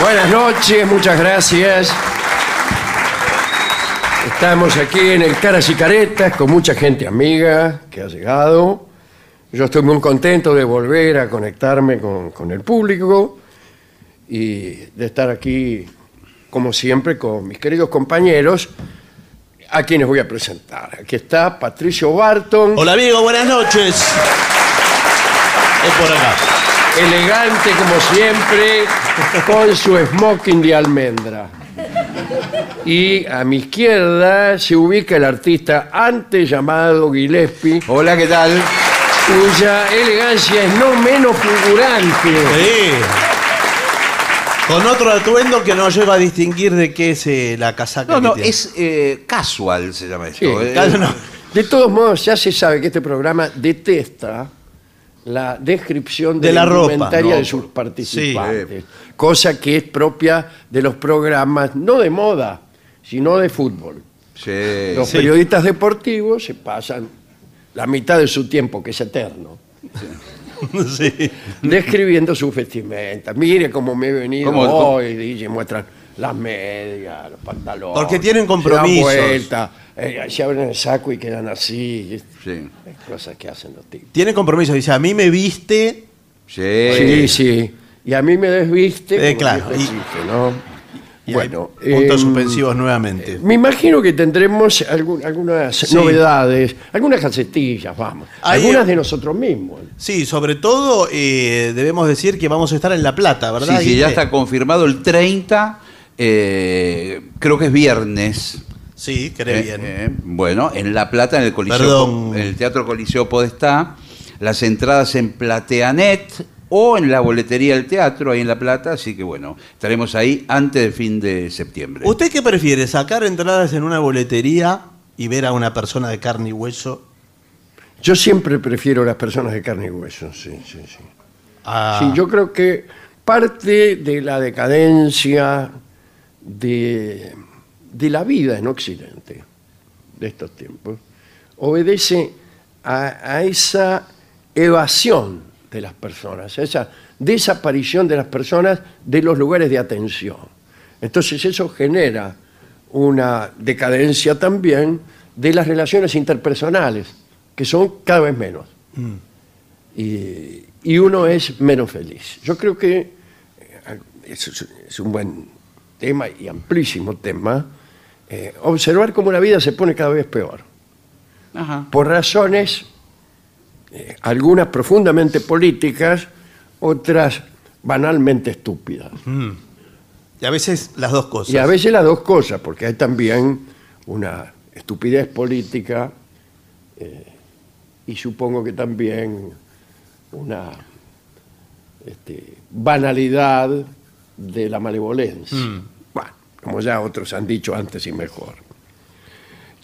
Buenas noches, muchas gracias. Estamos aquí en el Caras y Caretas con mucha gente amiga que ha llegado. Yo estoy muy contento de volver a conectarme con, con el público y de estar aquí, como siempre, con mis queridos compañeros, a quienes voy a presentar. Aquí está Patricio Barton, Hola amigo, buenas noches. Es por acá. Elegante como siempre, con su smoking de almendra. Y a mi izquierda se ubica el artista antes llamado Gillespie, Hola, ¿qué tal? cuya elegancia es no menos fulgurante. Sí. Con otro atuendo que nos lleva a distinguir de qué es eh, la casaca. No, no, tiene. es eh, casual se llama esto. Sí, eh. Claro, no. De todos modos, ya se sabe que este programa detesta la descripción de, De la ropa, indumentaria ¿no? de sus participantes, cosa que es propia de los programas, no de moda, sino de fútbol. Sí. Los periodistas deportivos se pasan la mitad de su tiempo, que es eterno, Sí. describiendo su vestimenta. Mire cómo me he venido hoy, dice, muestran las medias, los pantalones. Porque tienen se dan compromisos. vuelta, eh, se abren el saco y quedan así. Sí. Es cosas que hacen los tipos. Tiene compromiso. Dice, a mí me viste. Sí. Sí, sí. Y a mí me desviste. Eh, como claro, siempre y- existe, ¿no? y Bueno, hay puntos em, suspensivos nuevamente. Me imagino que tendremos algún- algunas Sí. novedades, algunas casetillas, vamos. Hay, algunas eh, de nosotros mismos. Sí, sobre todo eh, debemos decir que vamos a estar en La Plata, ¿verdad? Sí, sí, ya Guille? está confirmado el 30, eh, creo que es viernes. Sí, cree Eh, bien. eh, bueno, en La Plata, en el Coliseo, Perdón. en el Teatro Coliseo Podestá, las entradas en Plateanet o en la boletería del teatro ahí en La Plata, así que bueno, estaremos ahí antes del fin de septiembre. ¿Usted qué prefiere? ¿Sacar entradas en una boletería y ver a una persona de carne y hueso? Yo siempre prefiero las personas de carne y hueso, sí, sí, sí. a- Sí, yo creo que parte de la decadencia de, de la vida en Occidente de estos tiempos obedece a, a esa evasión de las personas, a esa desaparición de las personas de los lugares de atención. Entonces eso genera una decadencia también de las relaciones interpersonales, que son cada vez menos. Y, y uno es menos feliz. Yo creo que eh, es, es- es un buen tema y amplísimo tema, eh, observar cómo la vida se pone cada vez peor, Ajá. por razones, eh, algunas profundamente políticas, otras banalmente estúpidas. Y a veces las dos cosas. Y a veces las dos cosas, porque hay también una estupidez política eh, y supongo que también una este, banalidad de la malevolencia. Bueno, como ya otros han dicho antes y mejor.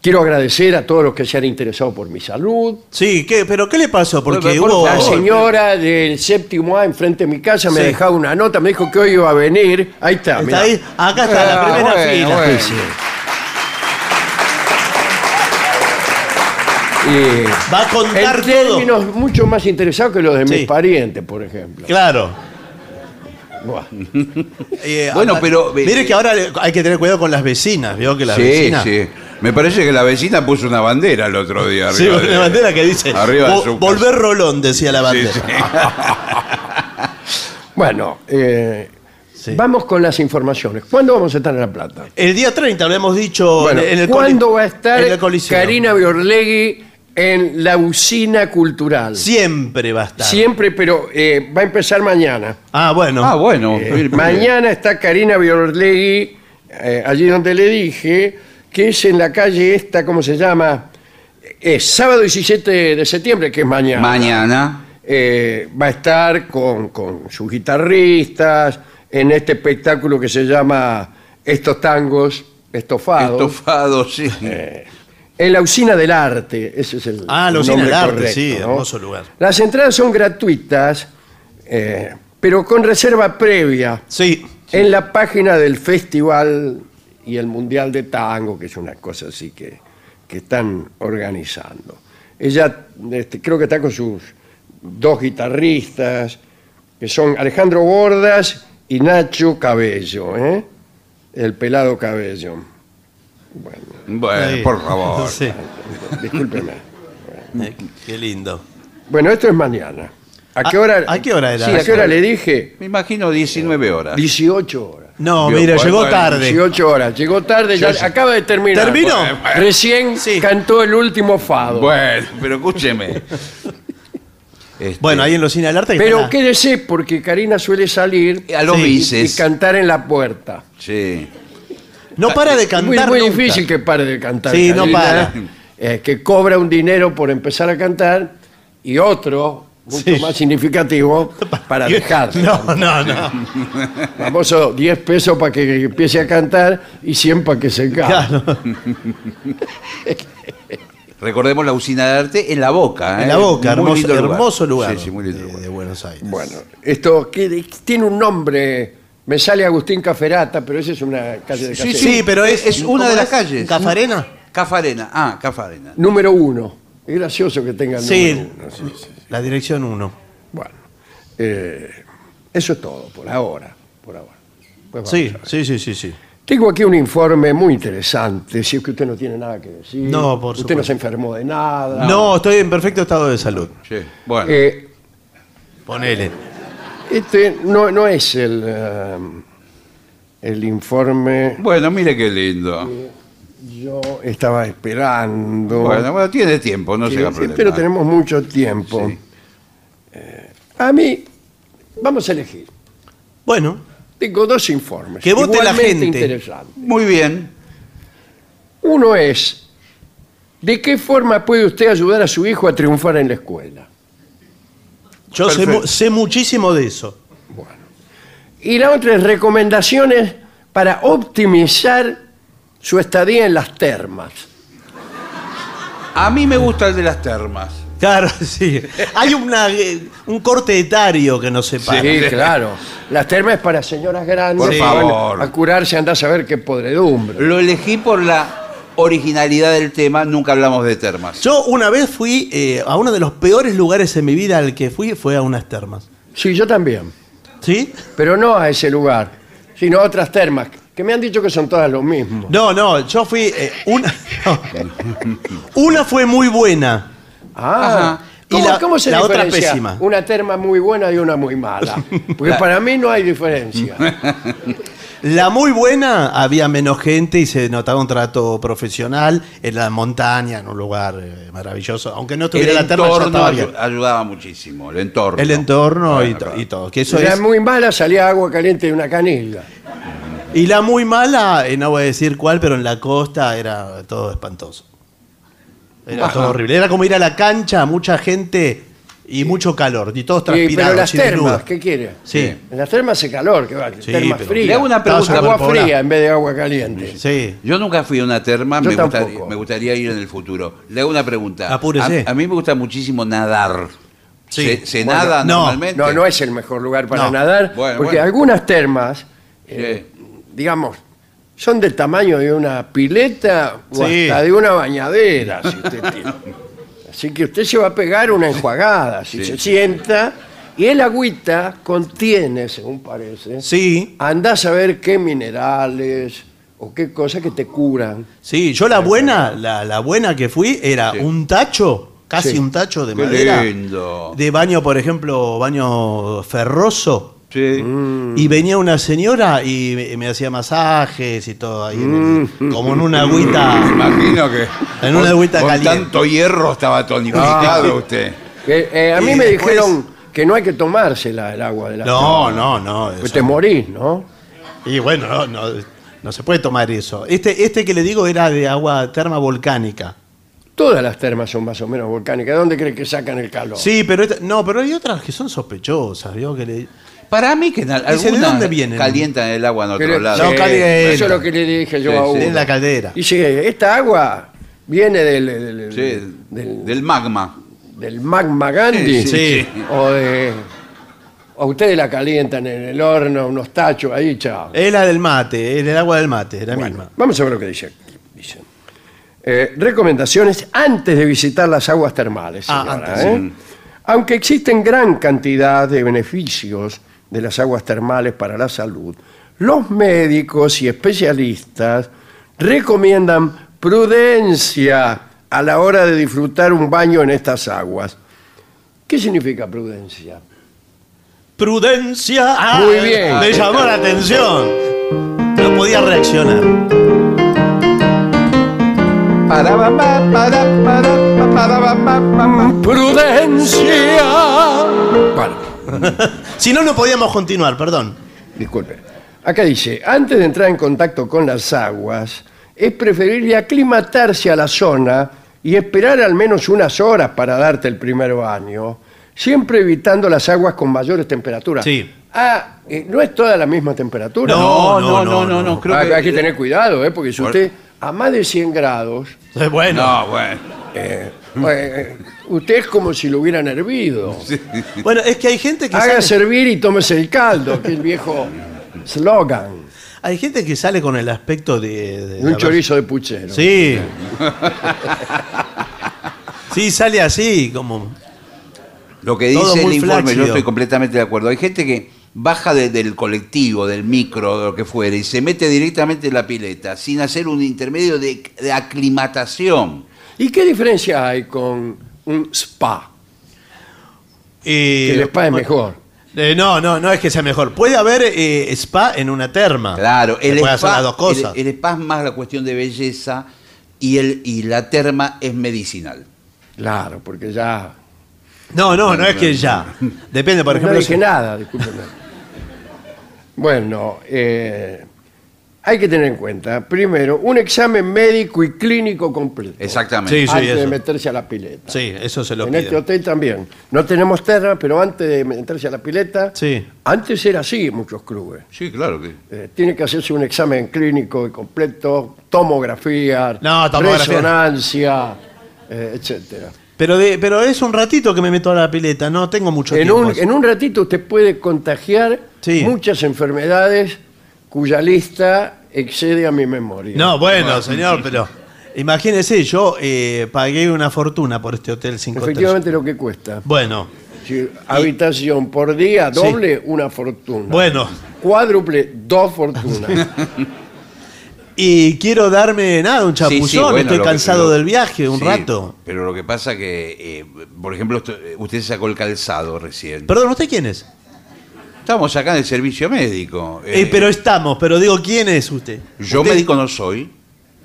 Quiero agradecer a todos los que se han interesado por mi salud. Sí, ¿qué? ¿pero qué le pasó? Porque Por- por hubo... La señora del séptimo A enfrente de mi casa me Sí. ha dejado una nota, me dijo que hoy iba a venir. Ahí está, Está mirá. ahí, acá está, la Ah, primera bueno, fila. bueno. Sí. Y Va a contar en todo. términos mucho más interesados que los de Sí. mis parientes, por ejemplo. Claro. Eh, Bueno, pero- Mire que ahora hay que tener cuidado con las vecinas, ¿vio? Que las Sí, vecinas... sí. Me parece que la vecina puso una bandera el otro día. Sí, arriba de- una bandera que dice Arriba de "Vo- su volver Rolón, decía la Sí, bandera. sí. Bueno, eh, Sí. vamos con las informaciones. ¿Cuándo vamos a estar en La Plata? El día 30, lo hemos dicho Bueno, en el ¿Cuándo va a estar en el Coliseo? Karina Biorlegui en la usina cultural? Siempre va a estar. Siempre, pero eh, va a empezar mañana. Ah, bueno. Ah, bueno. Eh, mañana está Karina Biorlegui, eh, allí donde le dije, que es en la calle esta, ¿cómo se llama? Es sábado 17 de septiembre, que es mañana. Mañana. Eh, va a estar con, con sus guitarristas en este espectáculo que se llama Estos tangos estofados. Estofado, sí. En la usina del arte, ese es el Ah, la usina nombre del arte, correcto, sí, ¿no? hermoso lugar. Las entradas son gratuitas, eh, pero con reserva previa Sí. en la página del Festival y el Mundial de Tango, que es una cosa así que, que están organizando. Ella este, creo que está con sus dos guitarristas, que son Alejandro Bordas y Nacho Cabello, ¿eh? el pelado Cabello. Bueno, Bueno, por favor. Sí. discúlpeme. Eh, Qué lindo. Bueno, esto es mañana. ¿A qué ¿A- hora? a qué hora era? Sí, ¿a qué hora le dije? Me imagino 19 horas. 18 horas. No, mira, bueno, llegó tarde. 18 horas. Llegó tarde, ya sí. acaba de terminar. ¿Terminó? Bueno, Recién Sí. cantó el último fado. Bueno, pero escúcheme. Este, Bueno, ahí en los cines del arte. Pero quédese porque Karina suele salir A los Sí, y cantar en la puerta. Sí. No para de Es cantar. muy, muy nunca. difícil que pare de cantar. Sí, no Karina, para. eh, que cobra un dinero por empezar a cantar y otro, mucho Sí. más significativo, para dejar. de No, cantar. no, no. Famoso 10 pesos para que empiece a cantar y 100 para que se cae. Claro. Recordemos la usina de arte en la boca. ¿eh? En la boca, Muy hermoso, hermoso lugar. Sí, sí, muy lindo de, lugar. de Buenos Aires. Bueno, esto que- tiene un nombre. Me sale Agustín Caferata, pero esa es una calle de Sí. Sí, pero es, Es una ¿cómo de las es? calles. ¿Cafarena? Cafarena. Ah, Cafarena. Número uno. Es gracioso que tenga el Sí. número uno. sí, sí. La dirección 1. Bueno, eh, eso es todo por ahora. Por ahora. Pues vamos Sí, a ver. sí, sí, sí, sí. Tengo aquí un informe muy interesante. Si es que usted no tiene nada que decir. No, por Usted no supuesto. se enfermó de nada. No, estoy en perfecto estado de salud. Sí. Bueno. Eh, Ponele. Este no, no es el, eh, el informe. Bueno, mire qué lindo. Yo estaba esperando. Bueno, bueno, tiene tiempo, no se haga problema. pero tenemos mucho tiempo. Sí. Eh, a mí, vamos a elegir. Bueno, Tengo dos informes. Que vote la igualmente gente. interesantes. Muy bien. Uno es, ¿de qué forma puede usted ayudar a su hijo a triunfar en la escuela? Yo sé, Perfecto. mu- sé muchísimo de eso. Y la otra es recomendaciones para optimizar su estadía en las termas. A mí me gusta el de las termas. Claro, sí. Hay una, eh, un corte etario que nos separa. Sí, claro. Las termas es para señoras grandes Por que van favor. a curarse, anda a saber qué podredumbre. Lo elegí por la originalidad del tema, nunca hablamos de termas. Yo una vez fui eh, a uno de los peores lugares en mi vida al que fui fue a unas termas. Sí, yo también. ¿Sí? Pero no a ese lugar, sino a otras termas Que me han dicho que son todas lo mismo. No, no, yo fui. eh, una, una fue muy buena. Ah, Ajá. Y ¿Cómo, la- cómo se la otra diferencia pésima. Una terma muy buena y una muy mala. Porque para mí no hay diferencia. La muy buena había menos gente y se notaba un trato profesional en la montaña, en un lugar eh, maravilloso. Aunque no El tuviera la terma, ya entorno estaba ayu- bien. ayudaba muchísimo, el entorno. El entorno y, to- claro. y todo. Que eso Si era es- muy mala, salía agua caliente de una canilla. Y la muy mala, eh, no voy a decir cuál, pero en la costa era todo espantoso. Era Ajá. todo horrible. Era como ir a la cancha, mucha gente y mucho calor. Y todos transpirados. pero las termas. ¿qué quiere? Sí. En las termas hace calor, que va, Sí, termas pero- frías. Le hago una pregunta. agua fría en vez de agua caliente. Sí. Yo nunca fui a una terma, Yo me, gusta- tampoco. me gustaría ir en el futuro. Le hago una pregunta. Apúrese. A, a mí me gusta muchísimo nadar. Sí. ¿Se, se Bueno, nada no, normalmente? No, no es el mejor lugar para No. nadar, Bueno, porque bueno. algunas termas, eh, digamos, son del tamaño de una pileta o Sí. hasta de una bañadera. si usted tiene. Así que usted se va a pegar una enjuagada si Sí. se sienta. Y el agüita contiene, según parece, Sí, anda a saber qué minerales o qué cosas que te curan. sí. Yo la buena, la, la buena que fui era Sí. un tacho, casi Sí. un tacho de Qué madera. lindo. De baño, por ejemplo, baño ferroso. Sí. Mm. Y venía una señora y me, me hacía masajes y todo ahí, en el- como en una agüita. Me imagino que En una con- agüita con caliente. tanto hierro estaba tonificado usted. Que, eh, a mí Y me después- dijeron que no hay que tomársela el agua de la No, no, no. Pues eso te morís, ¿no? Y bueno, no, no, no se puede tomar eso. Este, este que le digo era de agua terma volcánica. Todas las termas son más o menos volcánicas. ¿De dónde creen que sacan el calor? Sí, pero esta- no, pero hay otras que son sospechosas, ¿vio? Que le- Para mí que Dice, ¿de dónde vienen? calientan el agua en otro lado. No, Sí, calienta. Eso es lo que le dije yo Sí, a sí. uno. en la caldera. Dice, esta agua viene del, del, Sí, del- del magma. del magma Gandhi. Sí, sí, sí. O de... O ustedes la calientan en el horno, unos tachos ahí, chao. Es la del mate, es el agua del mate, la Bueno, misma. vamos a ver lo que dice aquí. Dice, eh, recomendaciones antes de visitar las aguas termales. Ah, señora, antes, ¿eh? Aunque existen gran cantidad de beneficios de las aguas termales para la salud, los médicos y especialistas recomiendan prudencia a la hora de disfrutar un baño en estas aguas. ¿Qué significa prudencia? Prudencia. Ah, Muy bien. Le llamó la atención. No podía reaccionar. ¡Prudencia! Bueno, Si no, no podíamos continuar, perdón. disculpe. Acá dice, antes de entrar en contacto con las aguas, es preferible aclimatarse a la zona y esperar al menos unas horas para darte el primer baño, siempre evitando las aguas con mayores temperaturas. Sí. Ah, eh, ¿no es toda la misma temperatura? No, No, no, no, no, no, creo Ah, que- hay que tener cuidado, ¿eh? porque si usted a más de 100 grados, Bueno, No, bueno. eh, eh, usted es como si lo hubieran hervido. bueno, es que hay gente que Haga sale, servir y tómese el caldo, que es el viejo slogan. hay gente que sale con el aspecto de, un chorizo de puchero. Sí. Sí, sale así, como. Lo que Todo dice el muy informe, yo estoy completamente de acuerdo. Hay gente que baja de- del colectivo, del micro, de lo que fuere, y se mete directamente en la pileta, sin hacer un intermedio de, de aclimatación. ¿Y qué diferencia hay con un spa? Que el spa es mejor. eh, no, no, no es que sea mejor. Puede haber eh, spa en una terma. Claro, el puede spa, hacer las dos cosas. El, el spa es más la cuestión de belleza y, el, y la terma es medicinal. Claro, porque ya... No, no, no es que ya. Depende, por ejemplo. no dije si- nada, discúlpeme. bueno, eh, hay que tener en cuenta, primero, un examen médico y clínico completo. Exactamente. Sí, sí, antes de eso. meterse a la pileta. Sí, eso se lo en piden. este hotel también. No tenemos terra, pero antes de meterse a la pileta, Sí. antes era así en muchos clubes. Sí, claro que. Eh, tiene que hacerse un examen clínico y completo, tomografía, No, tomografía. resonancia, eh, etcétera. Pero, de, pero es un ratito que me meto a la pileta, no tengo mucho En tiempo. un, en un ratito usted puede contagiar Sí. muchas enfermedades cuya lista excede a mi memoria. No, bueno, señor, pero imagínese, yo eh, pagué una fortuna por este hotel 5 Efectivamente lo que cuesta. Bueno, habitación por día, doble, una fortuna. bueno, Cuádruple, dos fortunas. Y quiero darme nada, un Sí, chapuzón. sí, bueno, Estoy lo que- cansado lo- del viaje, un sí, rato. Pero lo que pasa que, eh, por ejemplo, esto- eh, usted sacó el calzado recién. Perdón, ¿usted quién es? Estamos acá en el servicio médico. Eh, Eh, pero estamos, pero digo, ¿quién es usted? yo Usted- médico no soy,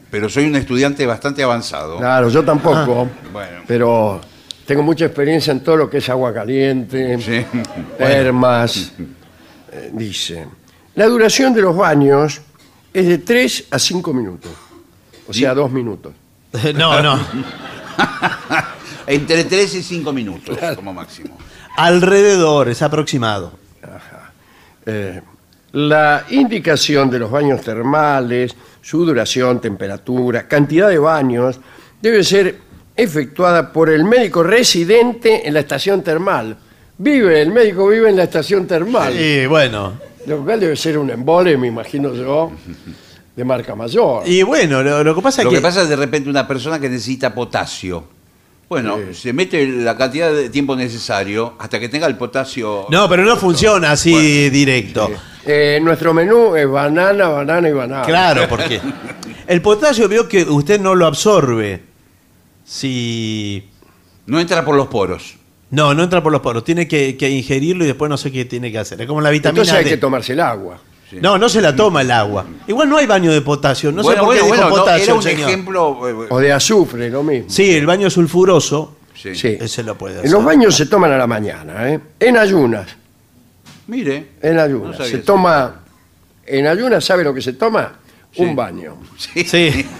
pero soy un estudiante bastante avanzado. Claro, yo tampoco. Bueno. Pero tengo mucha experiencia en todo lo que es agua caliente, Sí. termas. Eh, dice, la duración de los baños es de 3 a 5 minutos. O sea, 2 minutos. No, no. Entre 3 y 5 minutos como máximo. Alrededor, es aproximado. Eh, la indicación de los baños termales, su duración, temperatura, cantidad de baños, debe ser efectuada por el médico residente en la estación termal. Vive, el médico vive en la estación termal. Y bueno. Lo cual debe ser un embole, me imagino yo, de marca mayor. Y bueno, lo, lo que pasa es Lo que. que pasa es de repente una persona que necesita potasio. Bueno, se mete la cantidad de tiempo necesario hasta que tenga el potasio. No, pero no funciona así directo. Eh, nuestro menú es banana, banana y banana. Claro, porque el potasio veo que usted no lo absorbe. Si. No entra por los poros. No, no entra por los poros. Tiene que, que ingerirlo y después no sé qué tiene que hacer. Es como la vitamina Entonces hay D. que tomarse el agua. Sí. No, no se la toma el agua. Igual no hay baño de potasio. No sé bueno, por qué bueno, dijo bueno, no, potasio era un señor. ejemplo. eh, O de azufre, lo mismo. Sí, el baño sulfuroso. sí. Sí. Ese lo puede hacer. En los baños se toman a la mañana, ¿eh? en ayunas. Mire. En No ayunas. sabía se eso. toma. En ayunas, ¿sabe lo que se toma? Sí. Un baño. Sí. Sí.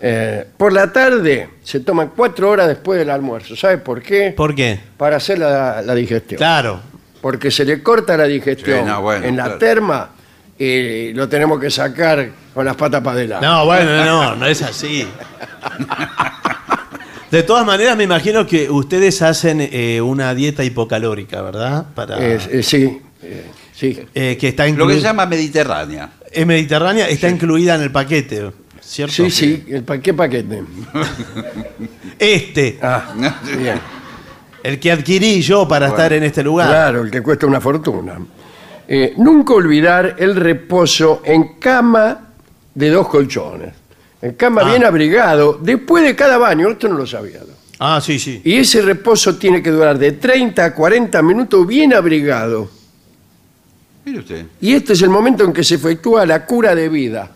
Eh, por la tarde se toman cuatro horas después del almuerzo. ¿Sabe por qué? ¿Por qué? Para hacer la, la digestión. Claro. Porque se le corta la digestión Sí, no, bueno, en la claro. terma y lo tenemos que sacar con las patas para adelante. No, bueno, no, no es así. De todas maneras, me imagino que ustedes hacen eh, una dieta hipocalórica, ¿verdad? Para, Eh, eh, sí, eh, sí. eh, que está Lo que incluida. se llama mediterránea. Es mediterránea, está incluida en el paquete, ¿cierto? Sí, sí. el pa- ¿Qué paquete? Este, Ah, bien. El que adquirí yo para estar en este lugar. Claro, el que cuesta una fortuna. Eh, nunca olvidar el reposo en cama de dos colchones. En cama Ah. bien abrigado, después de cada baño, esto no lo sabía. ¿no? Ah, sí, sí. Y ese reposo tiene que durar de 30 a 40 minutos bien abrigado. Mire usted. Y este es el momento en que se efectúa la cura de vida.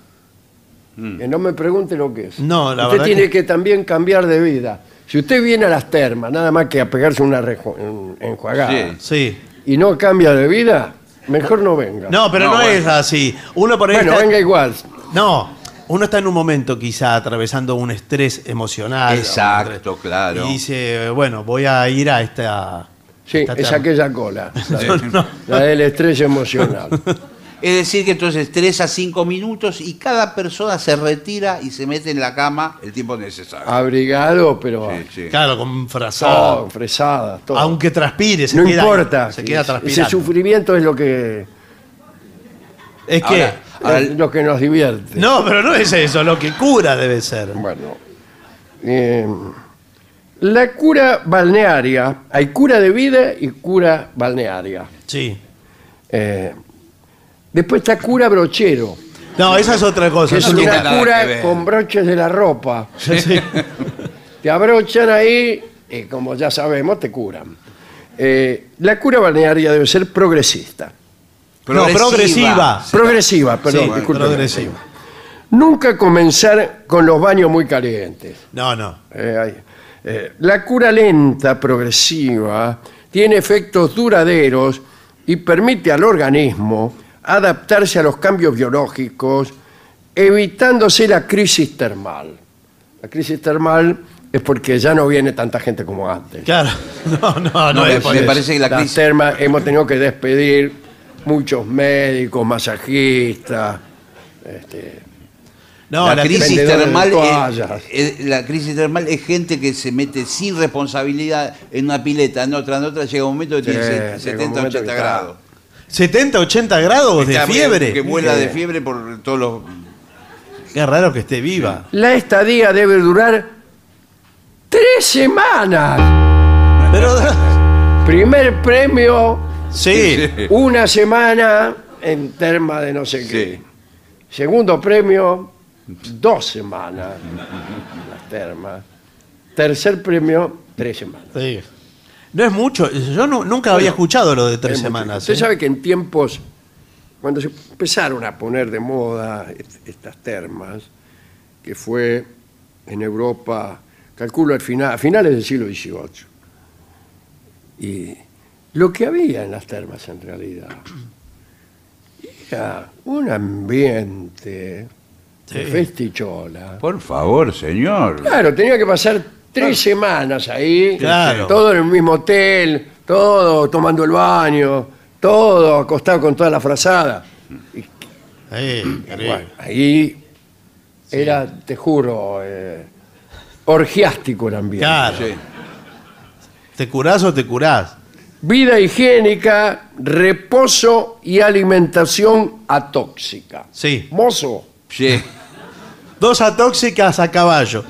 Que no me pregunte lo que es. Mm. No, la usted verdad tiene que- que... también cambiar de vida. Si usted viene a las termas, nada más que a pegarse una rejo- en- enjuagada, Sí. Sí. y no cambia de vida, mejor no venga. No, pero no, No, bueno. es así. Uno por ahí bueno, está- venga igual. No, uno está en un momento quizá atravesando un estrés emocional. Exacto, claro. Y dice, bueno, voy a ir a esta... Sí, esta es terma. aquella cola. La, Sí. la del estrés emocional. Es decir, que entonces 3 a 5 minutos y cada persona se retira y se mete en la cama el tiempo necesario. Abrigado, pero Sí, sí. Claro, con todo, frazada. fresada, todo. Aunque transpire, se no queda, importa. Se queda Ese transpirando. sufrimiento es lo que, Es que... Ahora, ahora- es lo que nos divierte. No, pero no es eso, lo que cura debe ser. Bueno, eh, la cura balnearia, hay cura de vida y cura balnearia. Sí. Eh, después está cura brochero, No, esa es otra cosa. que es eso no no- tiene una nada que cura ver. con broches de la ropa. Sí. Te abrochan ahí y como ya sabemos te curan. Eh, la cura balnearia debe ser progresista. No, progresiva. Progresiva, perdón, Sí, discúlpeme. progresiva. Nunca comenzar con los baños muy calientes. No, no. Eh, eh, la cura lenta, progresiva, tiene efectos duraderos y permite al organismo adaptarse a los cambios biológicos, evitándose la crisis termal. La crisis termal es porque ya no viene tanta gente como antes. Claro. No, no, no, No, es me- parece que la crisis. termas hemos tenido que despedir muchos médicos, masajistas. este, No, la, la crisis termal es, es- la crisis termal es gente que se mete sin responsabilidad en una pileta, en otra, en otra, llega un momento que tiene Sí, un 70, momento 80 que está- grados. 70, 80 grados de Está- fiebre. Que vuela de Sí. fiebre por todos los... Qué raro que esté viva. La estadía debe durar tres semanas. Pero. Primer premio, Sí. una semana en terma de no sé qué. Sí. Segundo premio, dos semanas en las termas. Tercer premio, tres semanas. Sí. No es mucho. Yo nu- nunca había escuchado lo de tres Es mucho. semanas. Usted ¿eh? sabe que en tiempos, cuando se empezaron a poner de moda est- estas termas, que fue en Europa, calculo al final, a finales del siglo XVIII, y lo que había en las termas en realidad era un ambiente de Sí. festichola. Por favor, señor. Claro, tenía que pasar tres semanas ahí, Claro. todo en el mismo hotel, todo tomando el baño, todo acostado con toda la frazada. Y, Sí, qué rico. bueno, ahí era, te juro, eh, orgiástico el ambiente. Claro. Sí. ¿Te curás o te curás? Vida higiénica, reposo y alimentación atóxica. Sí. Mozo, Sí. Dos atóxicas a caballo.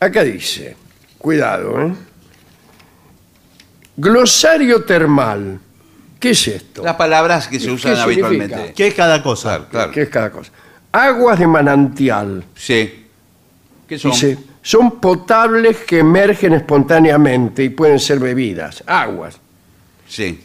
Acá dice, cuidado, ¿eh? Glosario termal. ¿Qué es esto? Las palabras que se ¿Qué usan significa? habitualmente. ¿Qué es cada cosa? Claro, claro. ¿Qué es cada cosa? Aguas de manantial. Sí. ¿Qué son? Dice, son potables que emergen espontáneamente y pueden ser bebidas. Aguas. Sí.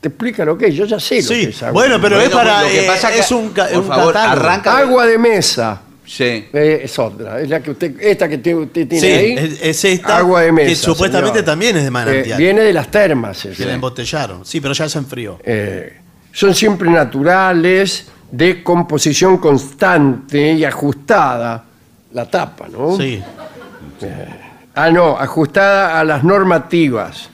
¿Te explica lo que es? Yo ya sé lo que Sí. es agua. Bueno, pero Bueno, es para. lo que eh, pasa que- es un, por un favor, catálogo. arranca- Agua de mesa. Sí. eh, es otra. Es la que usted, esta que tiene- usted tiene Sí, ahí. es, es esta. agua de mesa. Que supuestamente señor. también es de Eh, manantial. viene de las termas. esa. que la embotellaron. Sí, pero ya se enfrió. Eh, son siempre naturales, de composición constante y ajustada. La tapa, ¿no? Sí. Ah, no, ajustada a las normativas.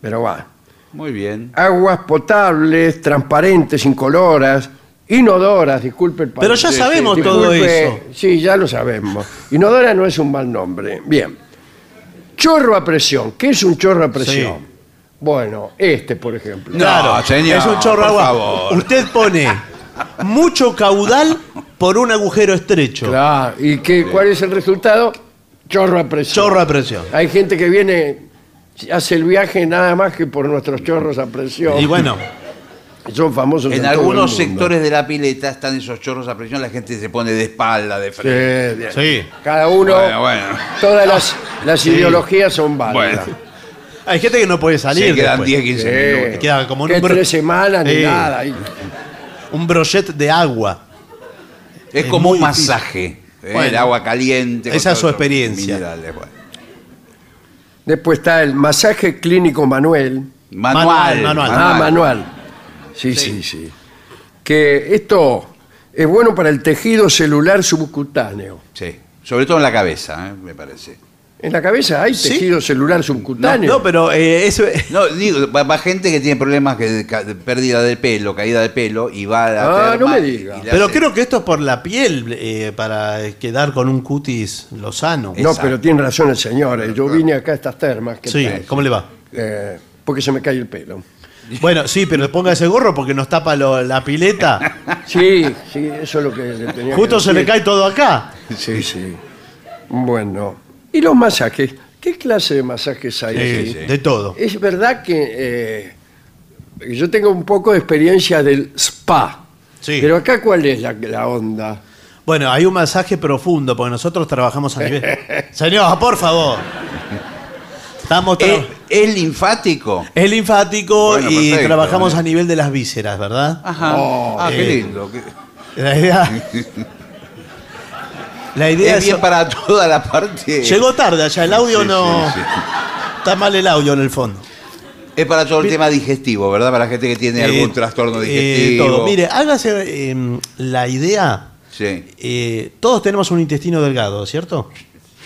Pero va. Muy bien. Aguas potables, transparentes, incoloras, inodoras, disculpe el Pero ya sabemos todo eso. Sí, ya lo sabemos. Inodora no es un mal nombre. Bien. Chorro a presión. ¿Qué es un chorro a presión? Sí. Bueno, este, por ejemplo. No, Claro, señor, es un chorro por agua. favor. Usted pone mucho caudal por un agujero estrecho. Claro. ¿Y qué, cuál es el resultado? Chorro a presión. Chorro a presión. Hay gente que viene, hace el viaje nada más que por nuestros chorros a presión. Y bueno, Son famosos en, En todo el algunos mundo. sectores de la pileta están esos chorros a presión, la gente se pone de espalda, de frente. Sí. Cada uno, Bueno, bueno. todas las, las ideologías son válidas. Bueno. Hay gente que no puede salir. Se quedan después. 10, 15 Sí. minutos. Queda como que un tres semanas ni Sí. nada. Un brochet de agua. Es Es como un masaje. ¿eh? Bueno, el agua caliente. esa es su experiencia. Después está el masaje clínico manuel. Manual. Manual, Ah, manual. Sí, sí, sí, Que esto es bueno para el tejido celular subcutáneo. Sí. Sobre todo en la cabeza, ¿eh? me parece. En la cabeza hay ¿Sí? tejido celular subcutáneo. No, pero eh, eso. No, digo, va, va gente que tiene problemas que de, pérdida de pelo, caída de pelo, y va a Ah, no me diga. Pero hace- creo que esto es por la piel, eh, para quedar con un cutis lozano. No, Exacto. pero tiene razón el señor. Yo vine acá a estas termas. ¿qué Sí? ¿cómo le va? Eh, porque se me cae el pelo. Bueno, sí, pero ponga ese gorro porque nos tapa lo- la pileta. Sí, sí, eso es lo que le tenía Justo que se le decir. cae todo acá. Sí, sí. Bueno. ¿Y los masajes? ¿Qué clase de masajes hay aquí? sí. De todo. Es verdad que eh, yo tengo un poco de experiencia del spa. Sí. Pero acá, ¿cuál es la, la onda? Bueno, hay un masaje profundo porque nosotros trabajamos a nivel. Señor, por favor. Estamos tra- ¿Es, es linfático? es linfático Bueno, y perfecto, trabajamos eh. a nivel de las vísceras, ¿verdad? Ajá. Oh, ah, qué eh. lindo. qué- La idea. La idea Es bien para toda la parte. Llegó tarde allá, el audio Sí, no. sí, sí. Está mal el audio en el fondo. Es para todo el tema digestivo, ¿verdad? Para la gente que tiene algún Eh, trastorno eh, digestivo. todo. Mire, hágase eh, la idea. Sí. eh, todos tenemos un intestino delgado, ¿cierto?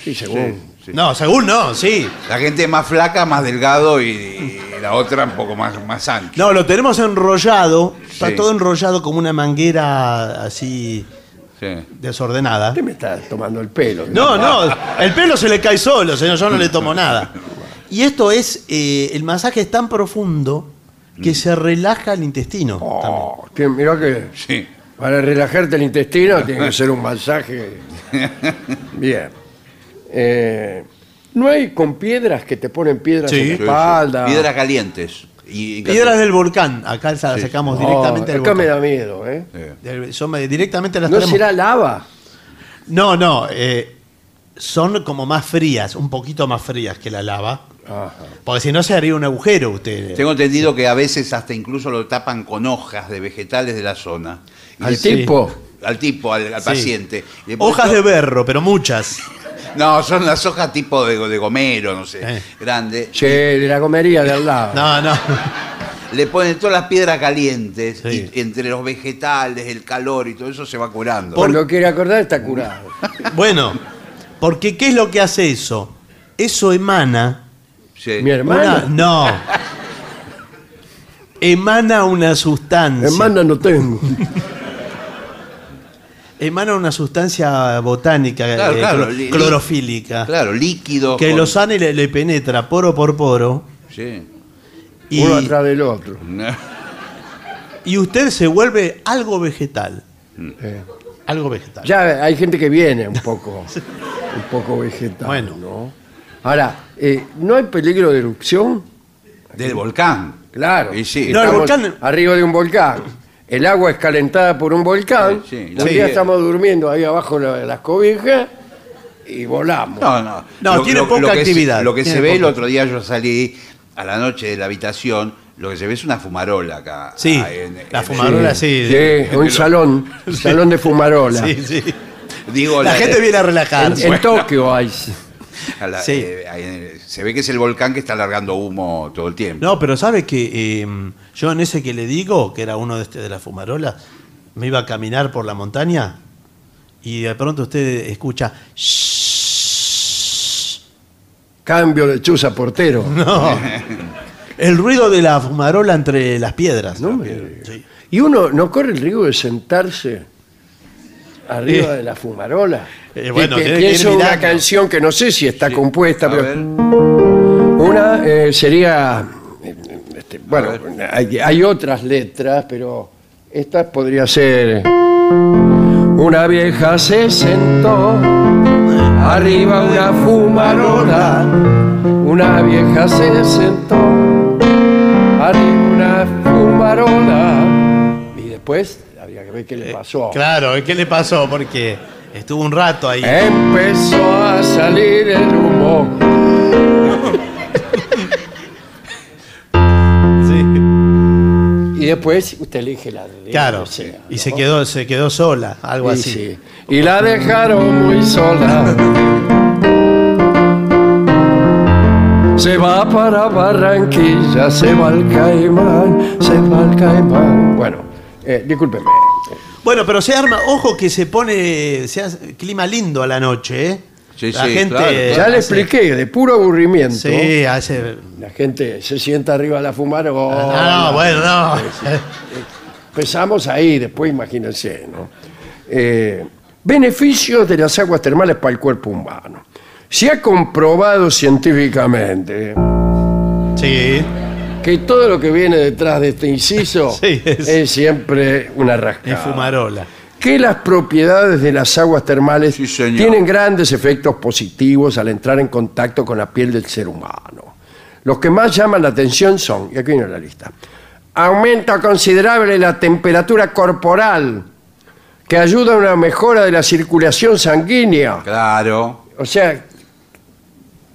Sí, según. sí. No, según no, sí. La gente más flaca, más delgado y, y la otra un poco más, más ancha. No, lo tenemos enrollado. Está Sí. todo enrollado como una manguera así Sí. desordenada. Usted me está tomando el pelo. No, no, el pelo se le cae solo, señor, yo no le tomo nada. Y esto es, eh, el masaje es tan profundo que se relaja el intestino. también. Oh, que- mirá que Sí. para relajarte el intestino tiene que ser un masaje. Bien. Eh, ¿No hay con piedras que te ponen piedras Sí. en la Sí, espalda? Piedras calientes. Y, Piedras del volcán. Acá las sacamos directamente del acá me volcán. da miedo, ¿eh? Eh, Del- son- directamente las ¿No será lava? No, no. eh, son como más frías, un poquito más frías que la lava. Ajá. Porque si no se haría un agujero usted. Tengo entendido que a veces hasta incluso lo tapan con hojas de vegetales de la zona. Y Al le- tipo. Al tipo, al, al Sí. paciente. Le Hojas de berro, pero muchas. No, son las hojas tipo de, de gomero, no sé, Eh. grande. Che, de la comería de al lado. No, no. Le ponen todas las piedras calientes Sí. y entre los vegetales, el calor y todo eso se va curando. Cuando quiere acordar está curado. Bueno, porque ¿qué es lo que hace eso? Eso emana. Sí. Mi hermana. No. Emana una sustancia. Hermana no tengo. Emana una sustancia botánica, Claro, eh, claro, clorofílica. Claro, líquido. Que con- lo sana y le, le penetra poro por poro. Sí. Y, Uno atrás del otro. y usted se vuelve algo vegetal. Eh. Algo vegetal. Ya hay gente que viene un poco, un poco vegetal. Bueno. ¿no? Ahora, eh, ¿no hay peligro de erupción? Del volcán. Claro. Y sí. No, el Estamos volcán- arriba de un volcán. El agua es calentada por un volcán. Sí, sí. un Sí. día estamos durmiendo ahí abajo de la- de las cobijas y volamos. No, no. No, tiene poca que se- actividad. lo que Tiene se ve el poca. otro día yo salí a la noche de la habitación, lo que se ve es una fumarola acá. Sí, Ah, en- la en- fumarola sí. Sí, un salón, salón de fumarola. Sí, sí. Digo, La gente viene a En, relajarse. en Tokio hay. a la- Sí. eh, eh, se ve que es el volcán que está largando humo todo el tiempo. No, pero ¿sabe que eh, yo en ese que le digo, que era uno de, este, de las fumarolas, me iba a caminar por la montaña y de pronto usted escucha... Cambio de chuza portero. No. El ruido de la fumarola entre las piedras. No me sí. Y uno no corre el riesgo de sentarse arriba de la fumarola. Eh, bueno, que, ir una canción que no sé si está compuesta, A pero ver. una eh, sería, eh, este, bueno, hay, hay otras letras, pero esta podría ser. Una vieja se sentó arriba una fumarola. Una vieja se sentó arriba una fumarola. Y después había que ver qué le pasó. Claro, ¿qué le pasó? Porque estuvo un rato ahí. Empezó a salir el humo. Sí. Y después usted elige la de Claro. sea, Y se quedó, se quedó sola, algo así. sí. Y la dejaron muy sola. Se va para Barranquilla, se va al Caimán, se va al Caimán. Bueno, eh, discúlpeme. Bueno, pero se arma, ojo que se pone, se hace clima lindo a la noche, ¿eh? Sí, la sí, gente claro, Ya le expliqué, de puro aburrimiento. Sí, hace. La gente se sienta arriba de la fumarola. Ah, no, bueno, no. Empezamos ahí, después imagínense, ¿no? Eh, beneficios de las aguas termales para el cuerpo humano. Se ha comprobado científicamente Sí. Que todo lo que viene detrás de este inciso Sí, es- es, siempre una rascada. Es fumarola. Que las propiedades de las aguas termales Sí, señor. tienen grandes efectos positivos al entrar en contacto con la piel del ser humano. Los que más llaman la atención son, y aquí viene la lista, aumento considerable de la temperatura corporal, que ayuda a una mejora de la circulación sanguínea. Claro. O sea,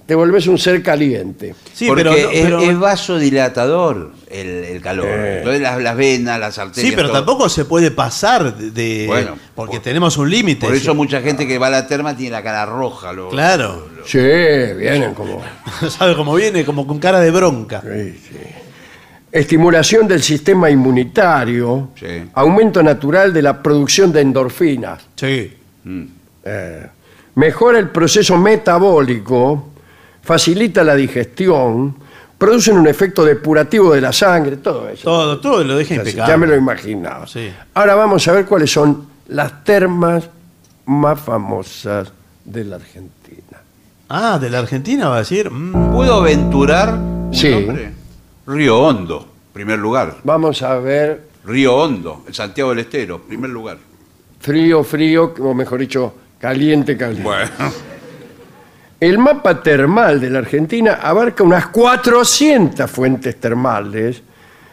te volvés un ser caliente. Sí, porque pero, no- es, pero- es vasodilatador el, el calor. Eh. Entonces las, las venas, las arterias. sí, pero todo. tampoco se puede pasar de. Bueno, porque por- tenemos un límite. Por eso mucha gente que va a la terma tiene la cara roja. lo- Claro. Sí, vienen como... ¿Sabe cómo viene? Como con cara de bronca. Sí, sí. Estimulación del sistema inmunitario, Sí. aumento natural de la producción de endorfinas, Sí. Mm. eh, mejora el proceso metabólico, facilita la digestión, producen un efecto depurativo de la sangre, todo eso. Todo, todo lo deja impecable. ya me lo imaginaba. Sí. Ahora vamos a ver cuáles son las termas más famosas de la Argentina. Ah, de la Argentina va a decir. mm, ¿Puedo aventurar un Sí. nombre? Río Hondo, primer lugar. Vamos a ver Río Hondo, en Santiago del Estero, primer lugar. frío, frío, o mejor dicho, caliente, caliente. Bueno, El mapa termal de la Argentina abarca unas 400 fuentes termales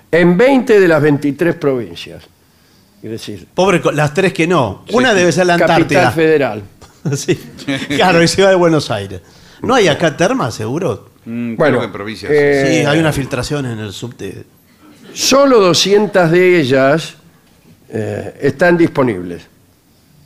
en 20 de las 23 provincias. Es decir, Pobre, co- las tres que no. Una debe ser la capital Antártida. federal. Sí. Claro, y Ciudad de Buenos Aires. ¿No hay acá termas, seguro? Mm, Bueno, creo que en provincias. eh, Sí, hay una filtración en el subte. Solo 200 de ellas eh, están disponibles.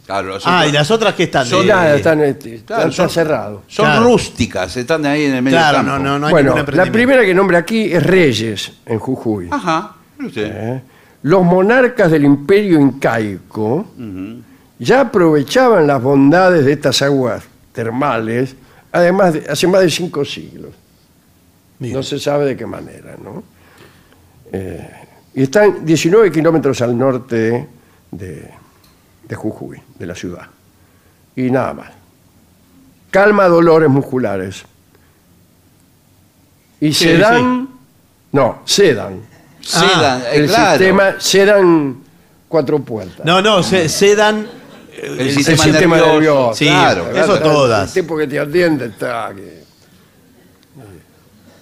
Claro, Ah, y las otras que están. Son- Nada, están, este, Claro, están son- cerrados. son Claro. rústicas, están ahí en el medio Claro, campo. no, no, no hay bueno, ningún la emprendimiento. primera que nombra aquí es Reyes, en Jujuy. Ajá, mire usted. ¿eh? Los monarcas del imperio incaico ya aprovechaban las bondades de estas aguas termales, además de- hace más de cinco siglos. Mira. No se sabe de qué manera, ¿no? Eh, y están 19 kilómetros al norte de, de Jujuy, de la ciudad. Y nada más. Calma dolores musculares. Y Sí, se dan... No, sedan. Sedan, eh, El claro. sistema sedan cuatro puertas. No, no, se, se dan. eh, El El sistema, sistema nervioso. nervioso. Sí, claro, eso claro. todas. El tipo que te atiende está... que-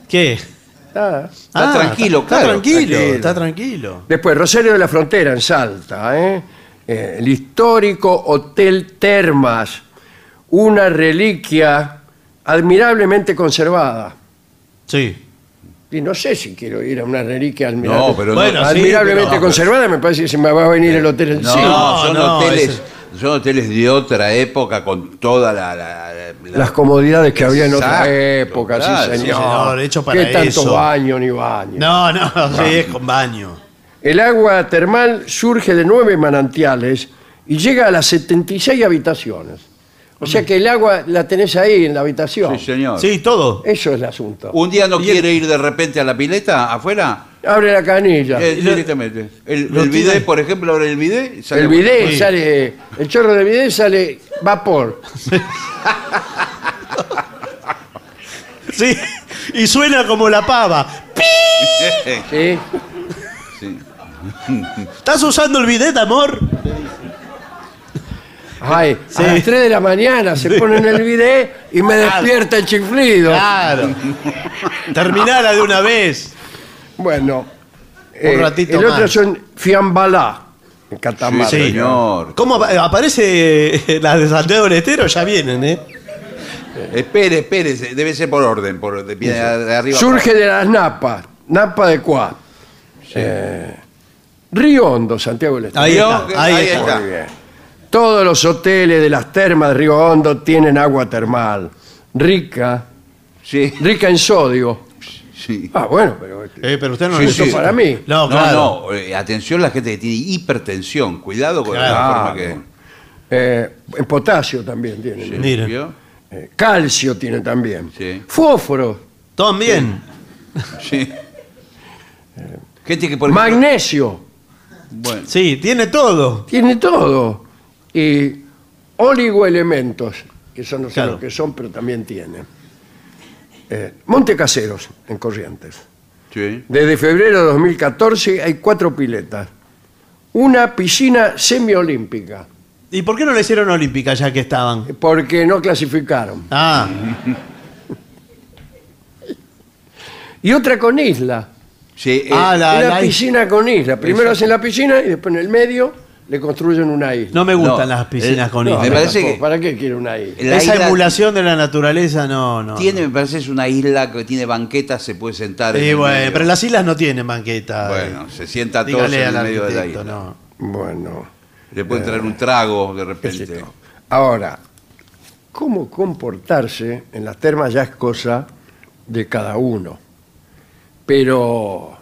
¿Qué? está- Está tranquilo, está, claro. tranquilo, Tranquilo. está tranquilo. Después, Rosario de la Frontera, en Salta, ¿eh? Eh, el histórico Hotel Termas, una reliquia admirablemente conservada. Sí. Y no sé si quiero ir a una reliquia admirable- No, pero Bueno, no, sí, admirablemente pero- conservada, me parece que se me va a venir el hotel no, sí. son no, hoteles, son hoteles de otra época con toda la, la- la- Las comodidades que había en otra Exacto, época, claro, sí, sí, señor. señor, hecho para ¿Qué tanto eso. baño ni baño? No, no, sí, es con baño. El agua termal surge de nueve manantiales y llega a las 76 habitaciones. O sea que el agua la tenés ahí en la habitación. Sí, señor. Sí, todo. Eso es el asunto. Un día no quiere ir de repente a la pileta afuera, Abre la canilla. eh, directamente. El, el tiene- bidet, por ejemplo, abre el bidet. y sale el bidet Sí. sale, el chorro de bidet sale vapor. Sí. Y suena como la pava. ¿sí? Sí. ¿Estás usando el bidet, amor? Ay, Sí. a las 3 de la mañana se pone en el bidet y me despierta el chiflido. Claro. Terminala de una vez. Bueno, eh, ratito el otro más. son Fiambalá, en Catamarca. Sí, señor. ¿Cómo apa- aparece la de Santiago del Estero? Ya vienen, ¿eh? Espere, espere, se- debe ser por orden, por de, pie- de arriba. Surge de las napas, napa de Cuá. Eh, Río Hondo, Santiago del Estero. Ahí está, ahí ahí está. está. Muy bien. Todos los hoteles de las termas de Río Hondo tienen agua termal. Rica, Sí, rica en sodio. sí. Ah, bueno, pero este, Eh, pero usted no Sí, lo eso sí. hizo. para mí. No, No, claro. no, eh, atención la gente que tiene hipertensión. Cuidado con la Claro. forma que. Eh, en potasio también tienen. Sí, Mire. ¿vio? Eh, calcio tiene también. Sí. Fósforo, También. Sí. Gente que por ejemplo- magnesio, Bueno, Sí, tiene todo. tiene todo. Y oligoelementos, que son no sé Claro. lo que son, pero también tienen. Eh, Monte Caseros, en Corrientes. sí. Desde febrero de 2014 hay cuatro piletas. Una piscina semiolímpica, ¿Y por qué no le hicieron olímpica ya que estaban? porque no clasificaron. Ah, Y otra con isla. Sí, eh, Ah, la- piscina con isla. Primero hacen la piscina y después en el medio le construyen una isla. no me gustan No, las piscinas eh, con No, me parece tampoco. que- ¿Para qué quiere una isla? La Esa isla- emulación de la naturaleza, no, no. tiene, me parece, es una isla que tiene banquetas, se puede sentar. en Sí, el bueno, medio. pero las islas no tienen banqueta. Bueno, se sienta todos Dígale en al el medio de la arquitecto, isla. no. Bueno, Le pueden traer un trago de qué sé repente. yo. Ahora, ¿cómo comportarse en las termas ya es cosa de cada uno? Pero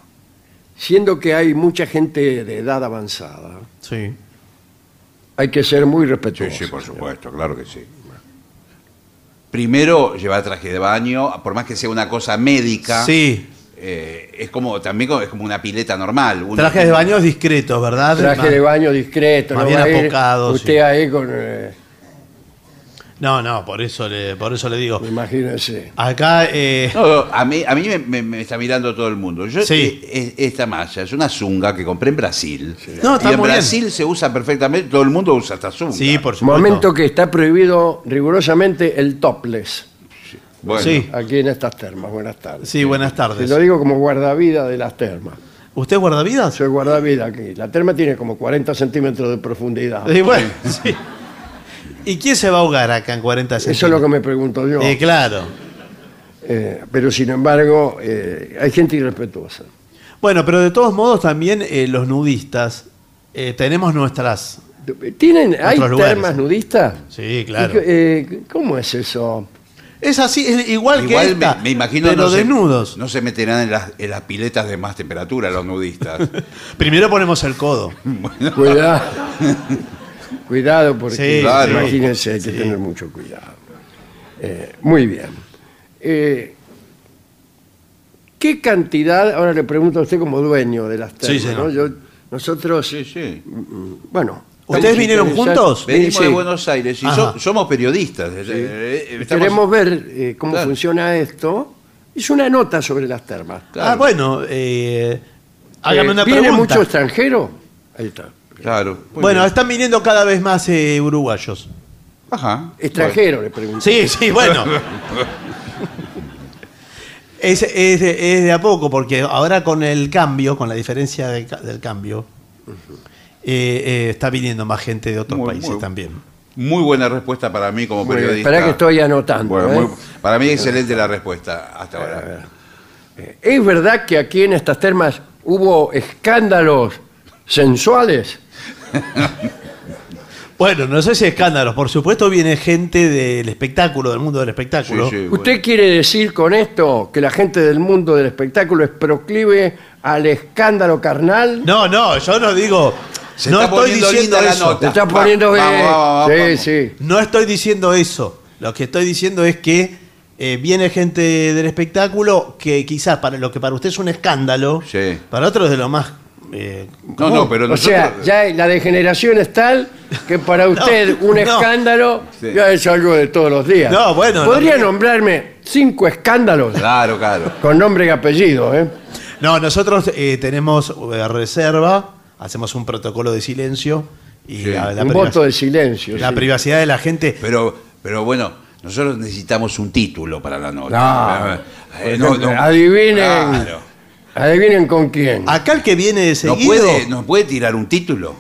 siendo que hay mucha gente de edad avanzada, Sí. hay que ser muy Sí, respetuoso. sí, por supuesto, claro que sí. Primero, llevar traje de baño, por más que sea una cosa médica. Sí. eh, es como también como- es como una pileta normal. Uno- Trajes de baño discretos, ¿verdad? Traje de baño discreto, más no bien va a ir apocado, Usted sí. ahí con, eh, No, no, por eso le, por eso le digo. imagínense. Acá, eh, No, no, a mí, a mí me, me- me está mirando todo el mundo. Yo, Sí. eh, esta malla es una zunga que compré en Brasil. No, está y en muy bien. Brasil se usa perfectamente, todo el mundo usa esta zunga. sí, por supuesto. Momento que está prohibido rigurosamente el topless. Bueno, Sí. aquí en estas termas. Buenas tardes. Sí, buenas Te tardes. lo digo como guardavida de las termas. ¿Usted guarda vidas? Soy guardavida aquí. La terma tiene como 40 centímetros de profundidad. Y bueno, sí. ¿Y quién se va a ahogar acá en 40 Eso es lo centímetros? que me pregunto yo. Eh, claro. Eh, pero sin embargo, eh, hay gente irrespetuosa. Bueno, pero de todos modos también eh, los nudistas eh, tenemos nuestras... ¿Tienen, ¿Hay lugares. termas nudistas? Sí, claro. ¿Y qué- eh, ¿Cómo es eso? Es así, es igual, que esta, me, me imagino pero no se- desnudos. no se meterán en las, en las piletas de más temperatura los nudistas. Primero ponemos el codo. Cuidado. cuidado porque Sí, claro. imagínense, hay que tener mucho cuidado. Eh, muy bien. Eh, ¿Qué cantidad, ahora le pregunto a usted como dueño de las termas, Sí, señor. ¿no? Yo- nosotros, Sí, sí. bueno. ¿Ustedes vinieron juntos? Venimos Sí. de Buenos Aires y so- somos periodistas. Eh, estamos- Queremos ver eh, cómo Claro. funciona esto. Es una nota sobre las termas. Claro. Ah, bueno, eh, hágame una ¿Viene pregunta. mucho extranjero? Ahí está. Claro. muy Bueno, bien. están viniendo cada vez más eh, uruguayos. Ajá. Extranjero, le pregunto. Sí, sí, bueno. Es, es de, es de a poco, porque ahora con el cambio, con la diferencia de ca- del cambio, eh, eh, está viniendo más gente de otros Muy- países muy- también. Muy buena respuesta para mí como Muy bien, periodista. Espera que estoy anotando. Bueno, ¿eh? muy- para mí excelente la respuesta hasta ahora. ¿Es verdad que aquí en estas termas hubo escándalos sensuales? Bueno, no sé si escándalos. Por supuesto viene gente del espectáculo, del mundo del espectáculo. Sí, sí. ¿Usted quiere decir con esto que la gente del mundo del espectáculo es proclive al escándalo carnal? No, no, yo no digo... Se no está estoy diciendo eso. nota. Te está Va- poniendo vamos, bien. vamos, sí, vamos. sí. No estoy diciendo eso. Lo que estoy diciendo es que eh, viene gente del espectáculo que quizás para lo que para usted es un escándalo, Sí. para otro es de lo más... eh, No, no, pero O nosotros... sea, ya la degeneración es tal que para usted un no. escándalo Sí. ya es algo de todos los días. No, bueno, ¿Podría no. nombrarme cinco escándalos Claro, claro. con nombre y apellido? ¿eh? No, nosotros eh, tenemos eh, reserva, hacemos un protocolo de silencio y Sí. la, la un privac- voto de silencio. la sí. privacidad de la gente... Pero, pero bueno, nosotros necesitamos un título para la No. nota. Eh, no, no. Adivinen. Claro. Adivinen con quién. Acá el que viene de ¿No seguido... puede, ¿No puede tirar un título?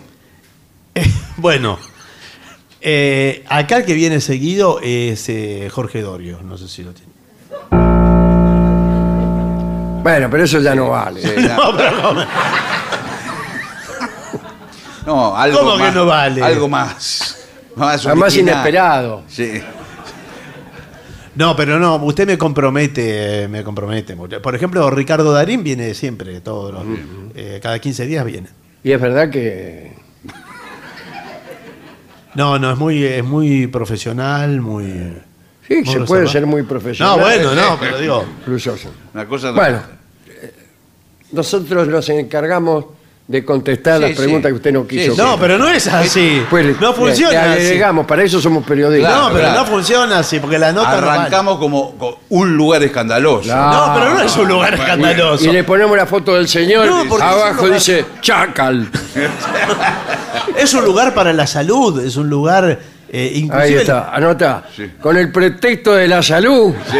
Bueno, eh, acá el que viene seguido es eh, Jorge Dorio, no sé si lo tiene. Bueno, pero eso ya no vale. Sí, no. No, algo ¿Cómo que más, no vale? Algo más. Más, Además original. inesperado. Sí. No, pero no, usted me compromete, me compromete. mucho. Por ejemplo, Ricardo Darín viene siempre, todos los, eh, cada 15 días viene. Y es verdad que No, no, es muy, es muy profesional, muy... sí, muy se puede ser muy profesional. No, bueno, no, pero digo... Incluso sí. Una cosa no- Bueno, eh, nosotros nos encargamos de contestar Sí, las sí. preguntas que usted no quiso. sí. No, pero no es así. Pues, no le- funciona le así. agregamos, para eso somos periodistas. Claro, no, pero claro. no funciona así, porque la nota no vale. Arrancamos como, como un lugar escandaloso. Claro. No, pero no es un lugar escandaloso. Y le ponemos la foto del señor, No, porque abajo dice Chacal. Es un lugar para la salud, es un lugar eh, Ahí inclusive está, anota. Sí. Con el pretexto de la salud. Sí.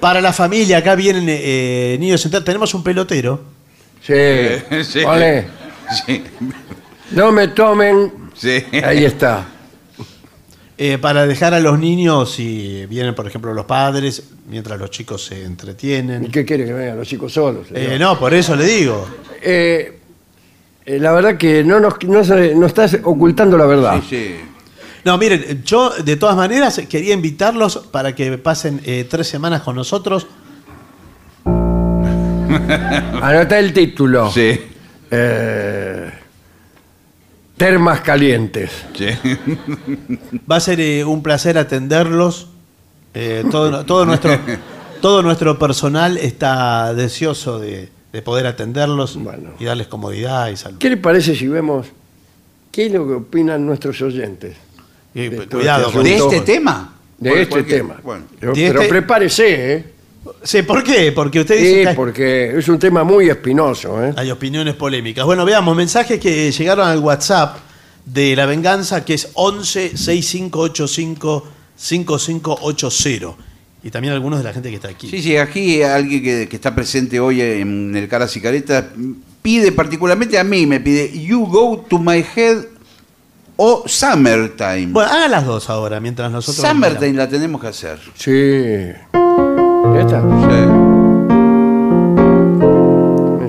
para la familia. Acá vienen eh, niños sentados. Tenemos un pelotero. Sí. Sí. Vale. Sí. No me tomen. Sí. Ahí está. eh, para dejar a los niños si vienen, por ejemplo, los padres, mientras los chicos se ¿Y entretienen. qué quiere que vengan los chicos solos? Eh, no, por eso le digo. Eh, eh, la verdad que no nos, no, estás ocultando la verdad. Sí, sí. No, miren, yo de todas maneras quería invitarlos para que pasen eh, tres semanas con nosotros. Anota el título. Sí. Eh, termas calientes. Sí. Va a ser eh, un placer atenderlos. Eh, todo, todo, nuestro, todo nuestro personal está deseoso de, de poder atenderlos Bueno. y darles comodidad y salud. ¿Qué le parece si vemos qué es lo que opinan nuestros oyentes Y, de pues, todo cuidado este con ¿De este tema? de este cualquier- tema? Bueno. Pero, De pero este- prepárese, ¿eh? Sí, ¿Por qué? Porque usted dice Sí, que hay- porque es un tema muy espinoso, ¿eh? hay opiniones polémicas. Bueno, veamos, mensajes que llegaron al WhatsApp de La Venganza, que es 11 6585 5580. Y también algunos de la gente que está aquí. Sí, sí, aquí alguien que, que está presente hoy en el Caras y Caretas pide particularmente a mí, me pide You Go to My Head o Summertime. Bueno, haga las dos ahora, mientras nosotros... Summertime la tenemos que hacer. Sí. ¿Esta? Sí,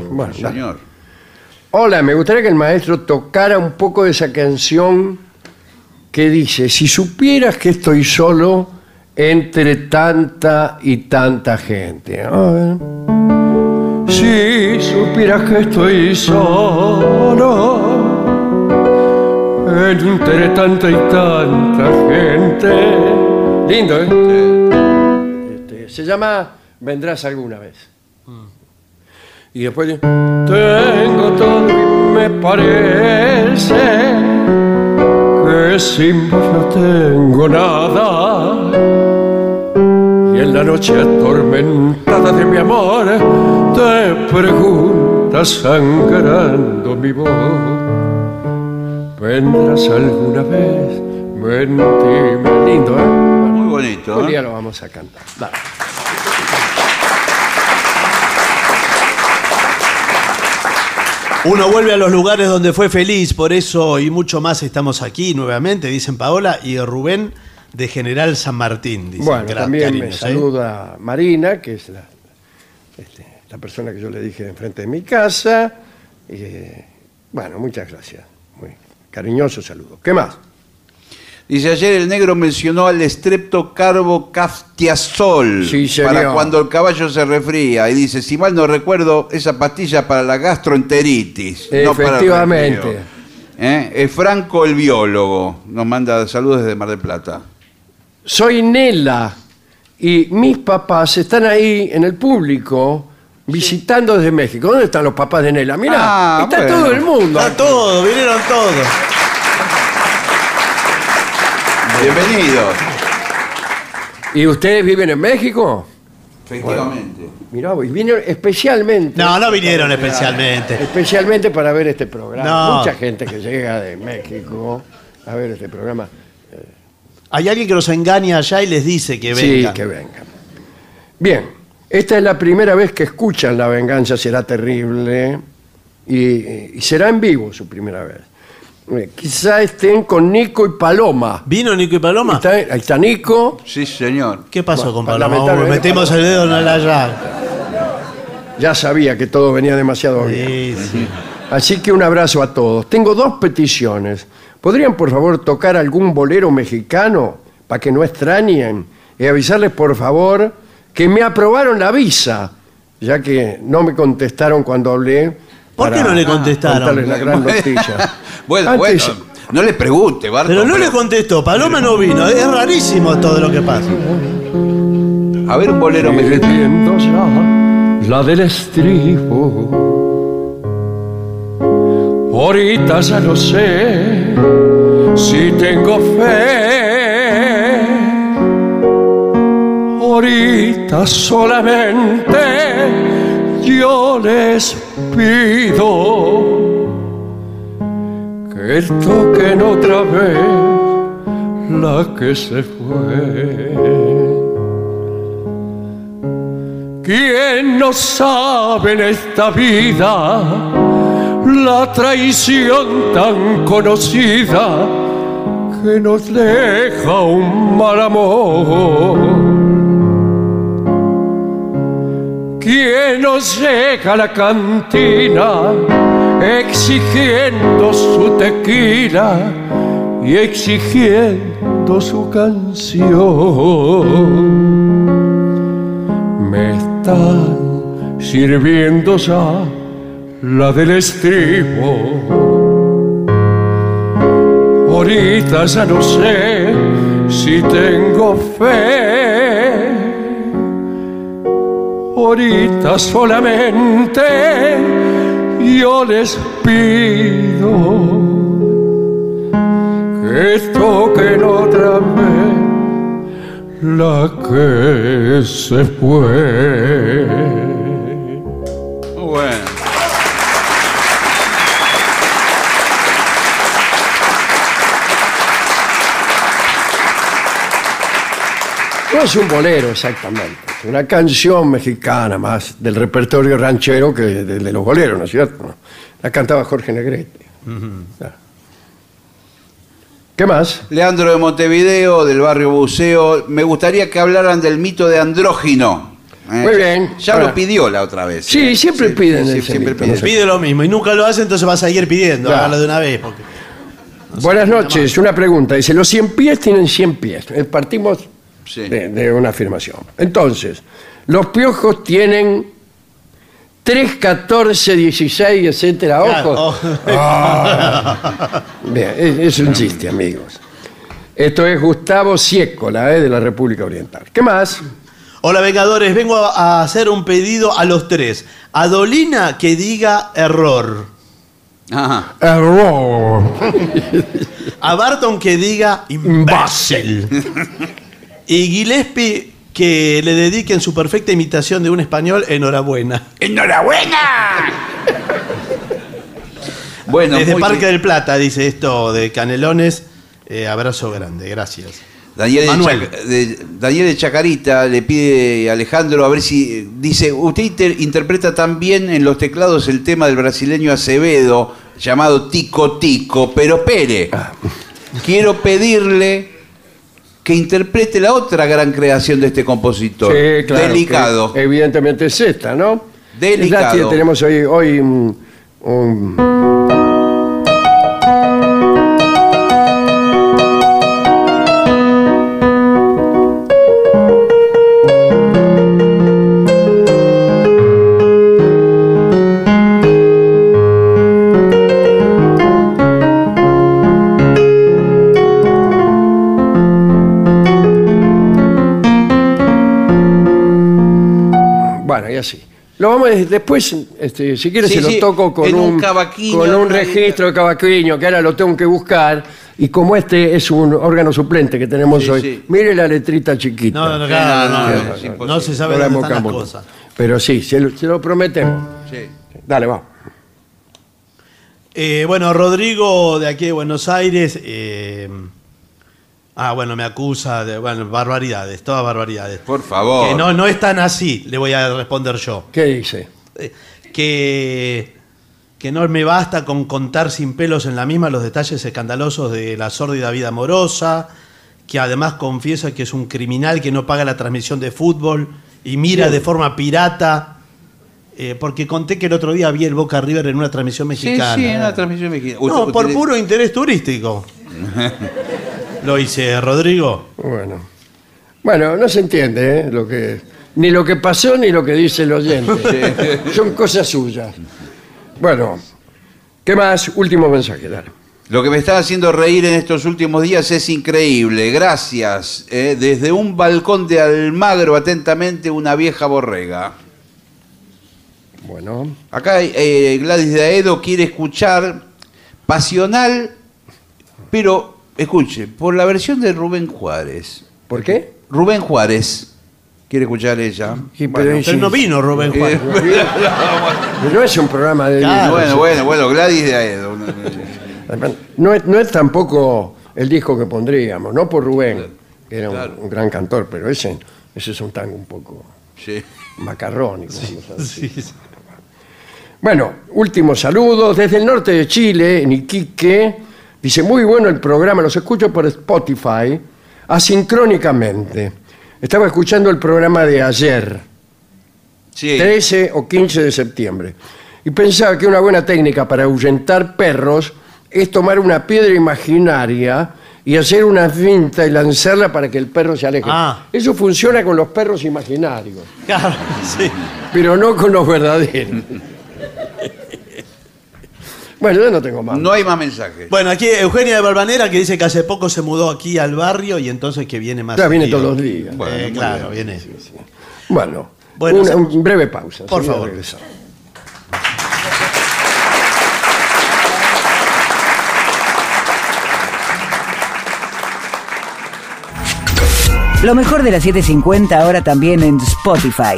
Bueno, señor. Hola, me gustaría que el maestro tocara un poco de esa canción que dice, si supieras que estoy solo entre tanta y tanta gente. Si supieras que estoy solo entre tanta y tanta gente. Lindo, ¿eh? Se llama Vendrás alguna vez. Y después dice, tengo todo y me parece que sin vos no tengo nada. Y en la noche atormentada de mi amor te preguntas sangrando mi voz. ¿Vendrás alguna vez? Mentime. Lindo, ¿eh? Muy bonito. Un ¿eh? día lo vamos a cantar. Dale. Uno vuelve a los lugares donde fue feliz, por eso y mucho más estamos aquí nuevamente, dicen Paola y Rubén de General San Martín. Dicen, Bueno, también me ¿eh? saluda Marina, que es la, este, la persona que yo le dije enfrente de mi casa. Eh, bueno, muchas gracias. Muy cariñoso saludo. ¿Qué más? Dice, ayer el negro mencionó al estreptocarbocaftiazol Sí, señor. para cuando el caballo se resfría. Y dice, si mal no recuerdo, esa pastilla para la gastroenteritis. no para el Efectivamente. resfrío. ¿Eh? Es Franco el biólogo. Nos manda saludos desde Mar del Plata. Soy Nela y mis papás están ahí en el público visitando desde México. ¿Dónde están los papás de Nela? Mira, Ah, está bueno. todo el mundo. Está todo, vinieron todos. Bienvenidos. ¿Y ustedes viven en México? Efectivamente. Mirá, y vinieron especialmente. No, no vinieron especialmente. Especialmente para ver este programa. No. Mucha gente que llega de México a ver este programa. Hay alguien que los engaña allá y les dice que Sí, vengan. que vengan. Bien, esta es la primera vez que escuchan La venganza será terrible y, y será en vivo su primera vez. Eh, Quizá estén con Nico y Paloma. ¿Vino Nico y Paloma? Está- ahí está Nico. Sí, señor. ¿Qué pasó Bueno, con Paloma? lamentablemente, Metemos el dedo en la llaga. Ya sabía que todo venía demasiado bien. Sí, sí. Así que un abrazo a todos. Tengo dos peticiones. ¿Podrían, por favor, tocar algún bolero mexicano para que no extrañen? Y avisarles, por favor, que me aprobaron la visa, ya que no me contestaron cuando hablé. ¿Por qué no le contestaron? contarles la gran noticia. bueno, Antes- bueno. No le pregunte, Barto. Pero no le contestó, Paloma no vino. Es rarísimo todo lo que pasa. A ver un bolero mexicano. Perdiendo ya la del estribo. Ahorita ya no sé si tengo fe. Ahorita solamente yo les pido que toquen otra vez la que se fue. ¿Quién no sabe en esta vida la traición tan conocida que nos deja un mal amor? ¿Quién nos llega a la cantina exigiendo su tequila y exigiendo su canción? me están sirviendo ya la del estribo. Ahorita ya no sé si tengo fe. Ahorita solamente yo les pido que toquen otra vez la que se fue. Bueno. No es un bolero exactamente, una canción mexicana más del repertorio ranchero que de, de los boleros, ¿no es cierto? La cantaba Jorge Negrete. ¿Qué más? Leandro de Montevideo, del barrio Buceo. Me gustaría que hablaran del mito de andrógino. ¿eh? Muy bien. Ya Ahora- lo pidió la otra vez. Sí, ¿eh? siempre piden ese siempre mito, piden. no sé. Pide lo mismo y nunca lo hace, entonces va a seguir pidiendo. Claro. Hágalo de una vez. Porque... Buenas noches, una pregunta. Dice, los 100 pies tienen 100 pies. Eh, Partimos Sí. de, de una afirmación. Entonces, los piojos tienen 3, 14, 16, etcétera, ojos. oh. Ah. Bien, es, es un chiste, amigos. Esto es Gustavo Ciécola, eh, de la República Oriental. ¿Qué más? Hola Vengadores, vengo a a hacer un pedido a los tres. A Dolina que diga error. Ajá. Error. A Barton que diga imbécil. Y Gillespie que le dediquen su perfecta imitación de un español, enhorabuena. ¡Enhorabuena! bueno, Desde Parque bien. del Plata dice esto de Canelones. Eh, abrazo grande, gracias. Daniel de, Manuel. De- Daniel de Chacarita le pide a Alejandro a ver si dice, usted inter- interpreta también en los teclados el tema del brasileño Acevedo llamado Tico Tico, pero Pere, quiero pedirle que interprete la otra gran creación de este compositor. Sí, claro, Delicado. evidentemente es esta, ¿no? Delicado. Es la que tenemos hoy, hoy un- un- Lo vamos a- después, este, si quieres, Sí, se lo sí, toco con en un un, cavaquinho, con un registro de cavaquinho, que ahora lo tengo que buscar. Y como este es un órgano suplente que tenemos Sí, hoy, sí. mire la letrita chiquita. No, no, no, claro, no, no, no, no, es no, imposible. se sabe No la dónde están las embocamos. cosas. Pero sí, se lo, se lo prometemos. Sí. Dale, va. Eh, bueno, Rodrigo de aquí de Buenos Aires. eh, ah, bueno, me acusa de bueno, barbaridades, todas barbaridades. Por favor. Que no, no es tan así, le voy a responder yo. ¿Qué dice? Eh, que, que no me basta con contar sin pelos en la misma los detalles escandalosos de la sórdida vida amorosa, que además confiesa que es un criminal que no paga la transmisión de fútbol y mira de forma pirata. eh, porque conté que el otro día vi el Boca River en una transmisión Sí, mexicana. sí, en una transmisión mexicana. No, por usted- puro interés turístico. Lo hice, Rodrigo. Bueno. Bueno, no se entiende ¿eh? lo que, ni lo que pasó ni lo que dice el oyente. Son cosas suyas. Bueno, ¿qué más? Último mensaje, dale. Lo que me está haciendo reír en estos últimos días es increíble. Gracias. eh, desde un balcón de Almagro, atentamente, una vieja borrega. Bueno, Acá eh, Gladys de Aedo quiere escuchar Pasional, pero escuche, por la versión de Rubén Juárez. ¿por qué? Rubén Juárez. Quiere escuchar ella. Sí, pero Bueno, Pero no vino Rubén Juárez. No es un programa de... Bueno, bueno, bueno, Gladys de Aedo. Además, No es, no es tampoco el disco que pondríamos, no por Rubén, que era un- gran cantor, pero ese, ese es un tango un poco Sí. macarrónico. vamos a decir. Sí, sí. Bueno, últimos saludos desde el norte de Chile, en Iquique. Dice, muy bueno el programa, los escucho por Spotify, asincrónicamente. Estaba escuchando el programa de ayer, Sí. 13 o 15 de septiembre, y pensaba que una buena técnica para ahuyentar perros es tomar una piedra imaginaria y hacer una finta y lanzarla para que el perro se aleje. Ah. Eso funciona con los perros imaginarios, Claro, sí. pero no con los verdaderos. Bueno, yo no tengo más. No hay más mensajes. Bueno, aquí Eugenia de Barbanera que dice que hace poco se mudó aquí al barrio y entonces que viene más. Ya viene seguido. todos los días. Eh, Bueno, muy claro, bien. viene. Bueno, Bueno, una, hacemos- un breve pausa. Por enseguida favor. regresamos. Lo mejor de la 750 ahora también en Spotify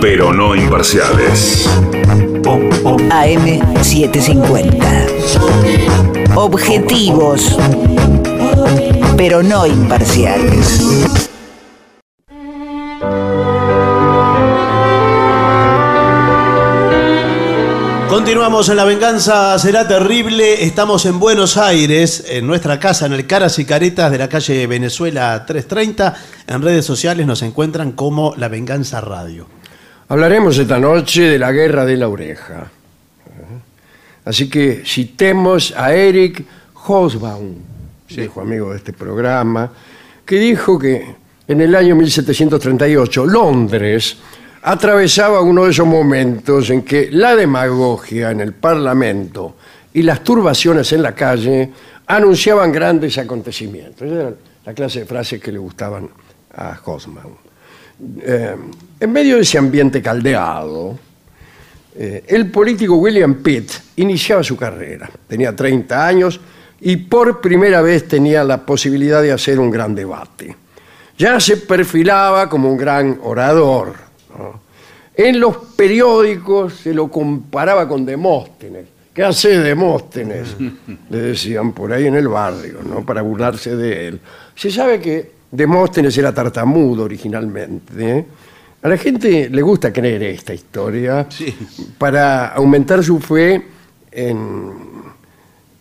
pero no imparciales. AM750. Objetivos, pero no imparciales. Continuamos en La Venganza Será Terrible. Estamos en Buenos Aires, en nuestra casa, en el Caras y Caretas de la calle Venezuela 330. En redes sociales nos encuentran como La Venganza Radio. Hablaremos esta noche de la guerra de la oreja. Así que citemos a Eric Hobsbawm, viejo amigo de este programa, que dijo que en el año 1738 Londres atravesaba uno de esos momentos en que la demagogia en el Parlamento y las turbaciones en la calle anunciaban grandes acontecimientos. Esa era la clase de frases que le gustaban a Hobsbawm. Eh, en medio de ese ambiente caldeado, eh, el político William Pitt iniciaba su carrera. Tenía 30 años y por primera vez tenía la posibilidad de hacer un gran debate. Ya se perfilaba como un gran orador. ¿no? En los periódicos se lo comparaba con Demóstenes. ¿Qué hace Demóstenes? Le decían por ahí en el barrio, ¿no? para burlarse de él. Se sabe que Demóstenes era tartamudo originalmente. ¿eh? A la gente le gusta creer esta historia para aumentar su fe en,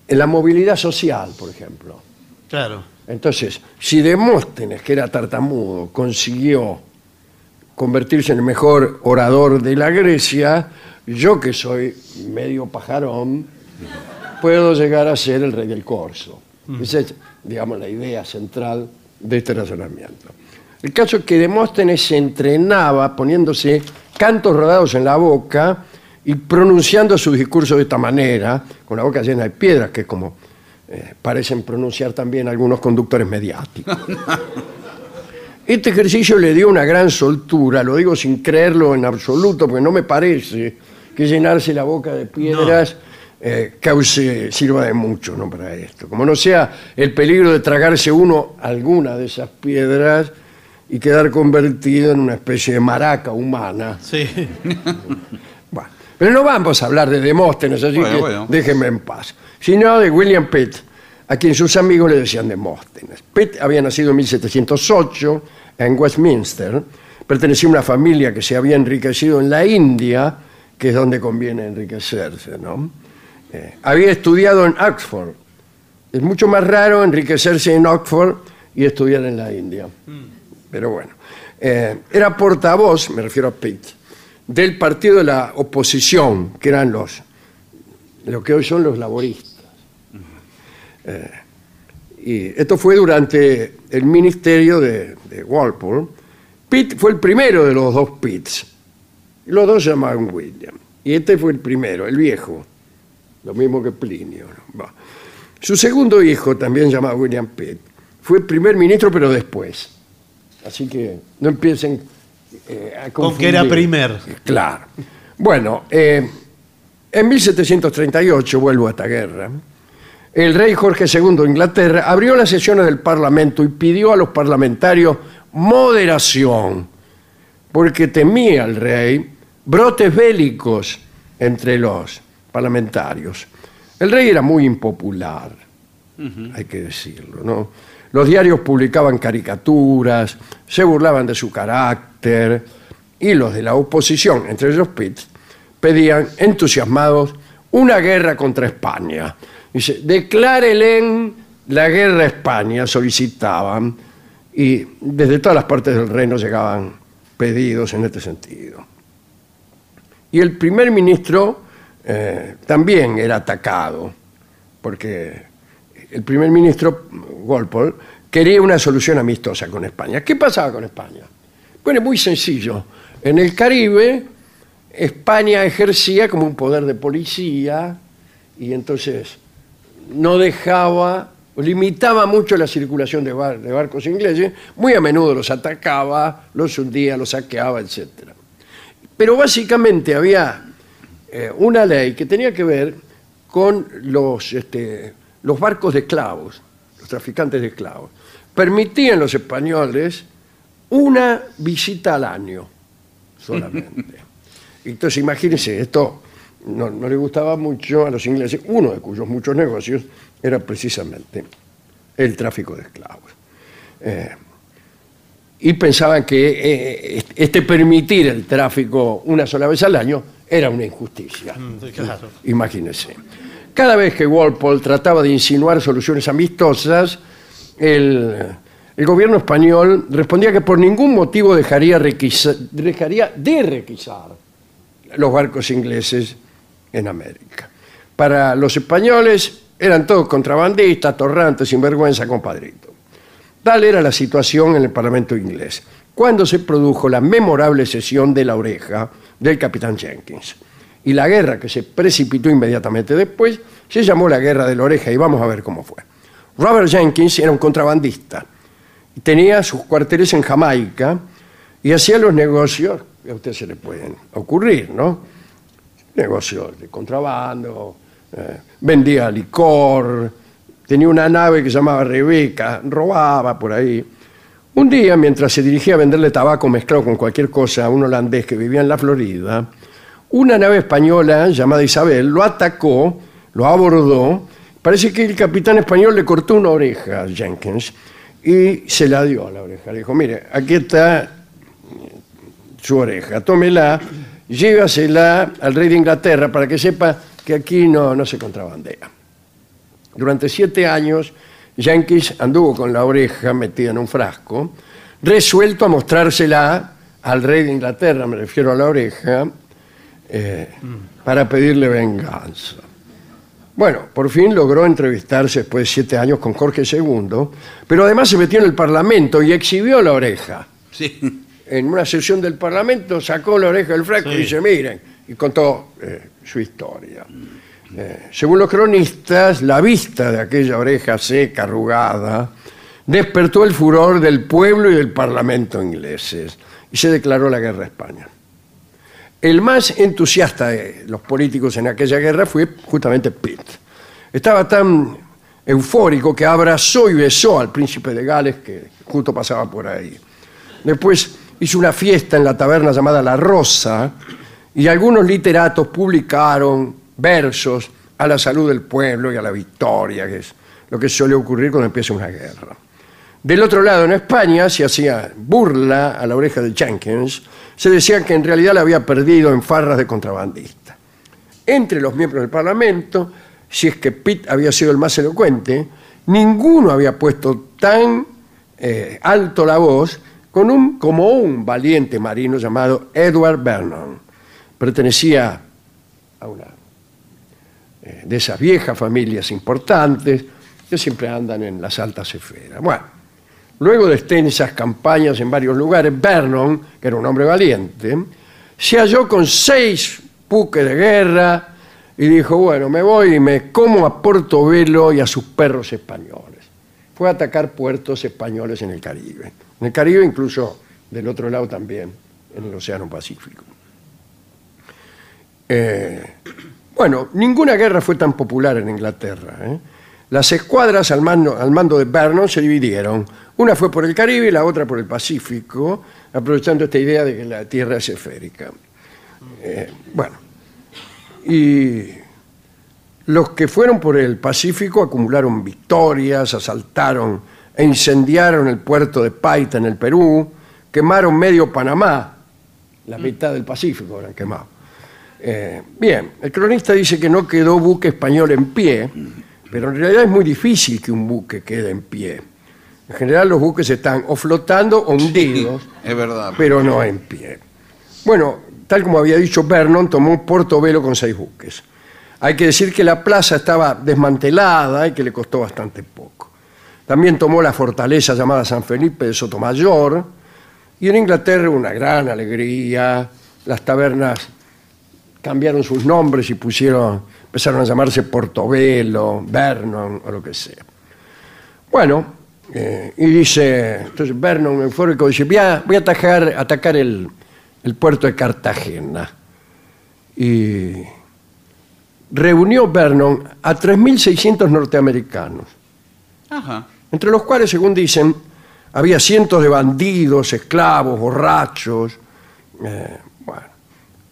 en la movilidad social, por ejemplo. Claro. Entonces, si Demóstenes, que era tartamudo, consiguió convertirse en el mejor orador de la Grecia, yo que soy medio pajarón, puedo llegar a ser el rey del corso. Esa es, digamos, la idea central de este razonamiento. El caso es que Demóstenes se entrenaba poniéndose cantos rodados en la boca y pronunciando sus discursos de esta manera, con la boca llena de piedras, que es como eh, parecen pronunciar también algunos conductores mediáticos. Este ejercicio le dio una gran soltura, lo digo sin creerlo en absoluto, porque no me parece que llenarse la boca de piedras eh, cause, sirva de mucho ¿no? para esto. Como no sea el peligro de tragarse uno alguna de esas piedras y quedar convertido en una especie de maraca humana. Sí. Bueno, pero no vamos a hablar de Demóstenes, así Bueno, que bueno. déjenme en paz. Sino de William Pitt, a quien sus amigos le decían Demóstenes. Pitt había nacido en 1708 en Westminster, pertenecía a una familia que se había enriquecido en la India, que es donde conviene enriquecerse, ¿no? Eh, había estudiado en Oxford. Es mucho más raro enriquecerse en Oxford y estudiar en la India. Pero bueno, eh, era portavoz, me refiero a Pitt, del partido de la oposición, que eran los, lo que hoy son los laboristas. Eh, y esto fue durante el ministerio de, de Walpole. Pitt fue el primero de los dos Pitts. Los dos se llamaban William. Y este fue el primero, el viejo. Lo mismo que Plinio. Su segundo hijo, también llamado William Pitt, fue primer ministro, pero después. Así que no empiecen eh, a Con que era confundir. primer. Claro. Bueno, eh, en 1738, vuelvo a esta guerra, el rey Jorge II de Inglaterra abrió las sesiones del Parlamento y pidió a los parlamentarios moderación, porque temía el rey brotes bélicos entre los parlamentarios. El rey era muy impopular, hay que decirlo, ¿no? Los diarios publicaban caricaturas, se burlaban de su carácter y los de la oposición, entre ellos Pitt, pedían entusiasmados una guerra contra España. Dice, declárelen la guerra a España, solicitaban, y desde todas las partes del reino llegaban pedidos en este sentido. Y el primer ministro eh, también era atacado, porque el primer ministro, Walpole, quería una solución amistosa con España. ¿Qué pasaba con España? Bueno, muy sencillo. En el Caribe, España ejercía como un poder de policía y entonces no dejaba, limitaba mucho la circulación de, de barcos ingleses, muy a menudo los atacaba, los hundía, los saqueaba, etc. Pero básicamente había eh, una ley que tenía que ver con los, este, los barcos de esclavos, los traficantes de esclavos. permitían los españoles una visita al año solamente. Entonces, imagínense, esto no, no le gustaba mucho a los ingleses, uno de cuyos muchos negocios era precisamente el tráfico de esclavos. Eh, y pensaban que eh, este permitir el tráfico una sola vez al año era una injusticia. Mm, claro. Imagínense. Cada vez que Walpole trataba de insinuar soluciones amistosas, el, el gobierno español respondía que por ningún motivo dejaría, requisa- dejaría de requisar los barcos ingleses en América. Para los españoles eran todos contrabandistas, torrantes, sinvergüenza, compadrito. Tal era la situación en el Parlamento inglés, cuando se produjo la memorable sesión de la oreja del capitán Jenkins. Y la guerra que se precipitó inmediatamente después se llamó la Guerra de la Oreja y vamos a ver cómo fue. Robert Jenkins era un contrabandista. Tenía sus cuarteles en Jamaica y hacía los negocios que a usted se le pueden ocurrir, ¿no? Negocios de contrabando, eh, vendía licor, tenía una nave que se llamaba Rebeca, robaba por ahí. Un día, mientras se dirigía a venderle tabaco mezclado con cualquier cosa a un holandés que vivía en la Florida, una nave española llamada Isabel lo atacó, lo abordó. Parece que el capitán español le cortó una oreja a Jenkins y se la dio a la oreja. Le dijo, mire, aquí está su oreja, tómela, llévasela al rey de Inglaterra para que sepa que aquí no, no se contrabandea. Durante siete años, Jenkins anduvo con la oreja metida en un frasco, resuelto a mostrársela al rey de Inglaterra, me refiero a la oreja, eh, para pedirle venganza. Bueno, por fin logró entrevistarse después de siete años con Jorge II, pero además se metió en el Parlamento y exhibió la oreja. Sí. En una sesión del Parlamento sacó la oreja del frasco y dice, miren, y contó eh, su historia. Eh, según los cronistas, la vista de aquella oreja seca, arrugada, despertó el furor del pueblo y del Parlamento ingleses y se declaró la guerra a España. El más entusiasta de los políticos en aquella guerra fue justamente Pitt. Estaba tan eufórico que abrazó y besó al príncipe de Gales que justo pasaba por ahí. Después hizo una fiesta en la taberna llamada La Rosa y algunos literatos publicaron versos a la salud del pueblo y a la victoria, que es lo que suele ocurrir cuando empieza una guerra. Del otro lado, en España, se hacía burla a la oreja de Jenkins. Se decía que en realidad la había perdido en farras de contrabandista. Entre los miembros del Parlamento, si es que Pitt había sido el más elocuente, ninguno había puesto tan eh, alto la voz como un valiente marino llamado Edward Vernon. Pertenecía a una eh, de esas viejas familias importantes que siempre andan en las altas esferas. Bueno, luego de extensas campañas en varios lugares, Vernon, que era un hombre valiente, se halló con seis buques de guerra y dijo, bueno, me voy y me como a Portobelo y a sus perros españoles. Fue a atacar puertos españoles en el Caribe. En el Caribe incluso del otro lado también, en el Océano Pacífico. Eh, bueno, ninguna guerra fue tan popular en Inglaterra. ¿eh? Las escuadras al mando, al mando de Vernon se dividieron. Una fue por el Caribe y la otra por el Pacífico, aprovechando esta idea de que la Tierra es esférica. Eh, bueno, y los que fueron por el Pacífico acumularon victorias, asaltaron e incendiaron el puerto de Paita en el Perú, quemaron medio Panamá, la mitad del Pacífico eran quemados. Eh, bien, el cronista dice que no quedó buque español en pie, pero en realidad es muy difícil que un buque quede en pie. En general los buques están o flotando o hundidos, Es verdad. pero no en pie. Bueno, tal como había dicho Vernon, tomó Portobelo con seis buques. Hay que decir que la plaza estaba desmantelada y que le costó bastante poco. También tomó la fortaleza llamada San Felipe de Sotomayor, y en Inglaterra una gran alegría, las tabernas cambiaron sus nombres y pusieron, empezaron a llamarse Portobelo, Vernon o lo que sea. Bueno, eh, y dice, entonces Vernon eufórico dice, voy a, voy a atajar- atacar el, el puerto de Cartagena. Y reunió Vernon a 3.600 norteamericanos. Ajá. entre los cuales, según dicen, había cientos de bandidos, esclavos, borrachos. eh,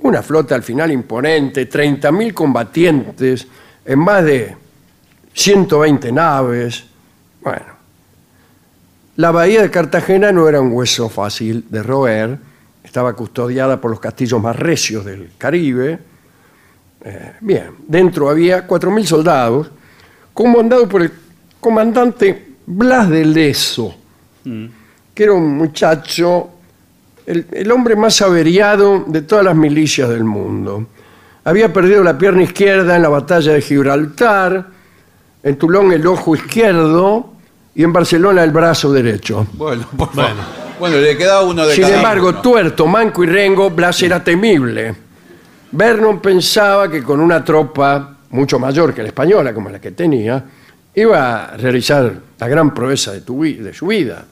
una flota al final imponente, 30.000 combatientes en más de 120 naves. Bueno, la bahía de Cartagena no era un hueso fácil de roer, estaba custodiada por los castillos más recios del Caribe. Eh, bien, dentro había 4.000 soldados, comandados por el comandante Blas de Leso, que era un muchacho, el, el hombre más averiado de todas las milicias del mundo. Había perdido la pierna izquierda en la batalla de Gibraltar, en Toulon el ojo izquierdo y en Barcelona el brazo derecho. Bueno, por favor. Bueno. le queda uno de Sin cada embargo, uno. tuerto, manco y rengo, Blas era temible. Vernon pensaba que con una tropa mucho mayor que la española, como la que tenía, iba a realizar la gran proeza de, tu de su vida.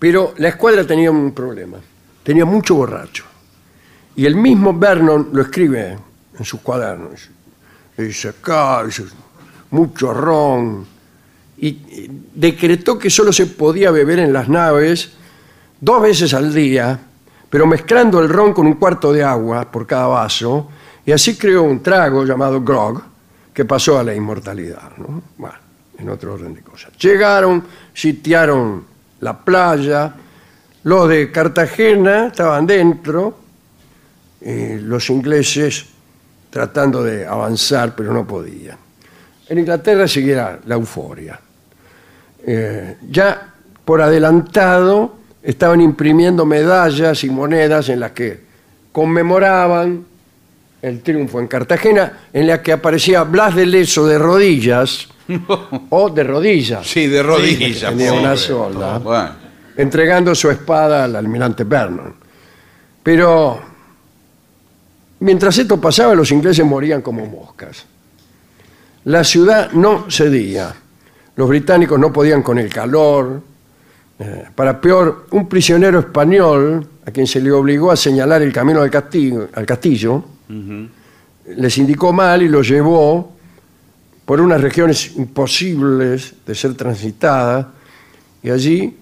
Pero la escuadra tenía un problema. Tenía mucho borracho. Y el mismo Vernon lo escribe en sus cuadernos. Dice, mucho ron. Y decretó que solo se podía beber en las naves dos veces al día, pero mezclando el ron con un cuarto de agua por cada vaso, y así creó un trago llamado grog, que pasó a la inmortalidad. ¿no? Bueno, en otro orden de cosas. Llegaron, sitiaron la playa, los de Cartagena estaban dentro, y los ingleses tratando de avanzar, pero no podían. En Inglaterra seguía la euforia. Eh, ya por adelantado estaban imprimiendo medallas y monedas en las que conmemoraban el triunfo en Cartagena, en la que aparecía Blas de Leso de rodillas o de rodillas, Sí, de rodillas. tenía pobre. una sola, Bueno. entregando su espada al almirante Vernon. Pero mientras esto pasaba, los ingleses morían como moscas. La ciudad no cedía. Los británicos no podían con el calor. Eh, para peor, un prisionero español, a quien se le obligó a señalar el camino al castillo, al castillo les indicó mal y lo llevó por unas regiones imposibles de ser transitadas, y allí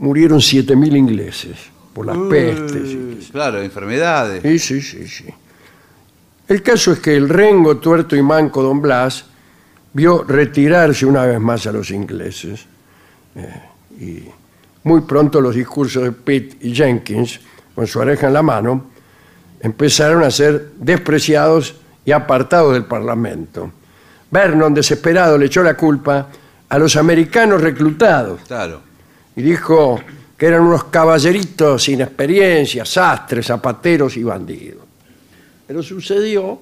murieron 7.000 ingleses por las pestes. y- Claro, enfermedades. Sí, sí, sí, sí. El caso es que el rengo, tuerto y manco Don Blas vio retirarse una vez más a los ingleses. Eh, y muy pronto los discursos de Pitt y Jenkins, con su oreja en la mano, empezaron a ser despreciados y apartados del Parlamento. Vernon, desesperado, le echó la culpa a los americanos reclutados Claro. y dijo que eran unos caballeritos sin experiencia, sastres, zapateros y bandidos. Pero sucedió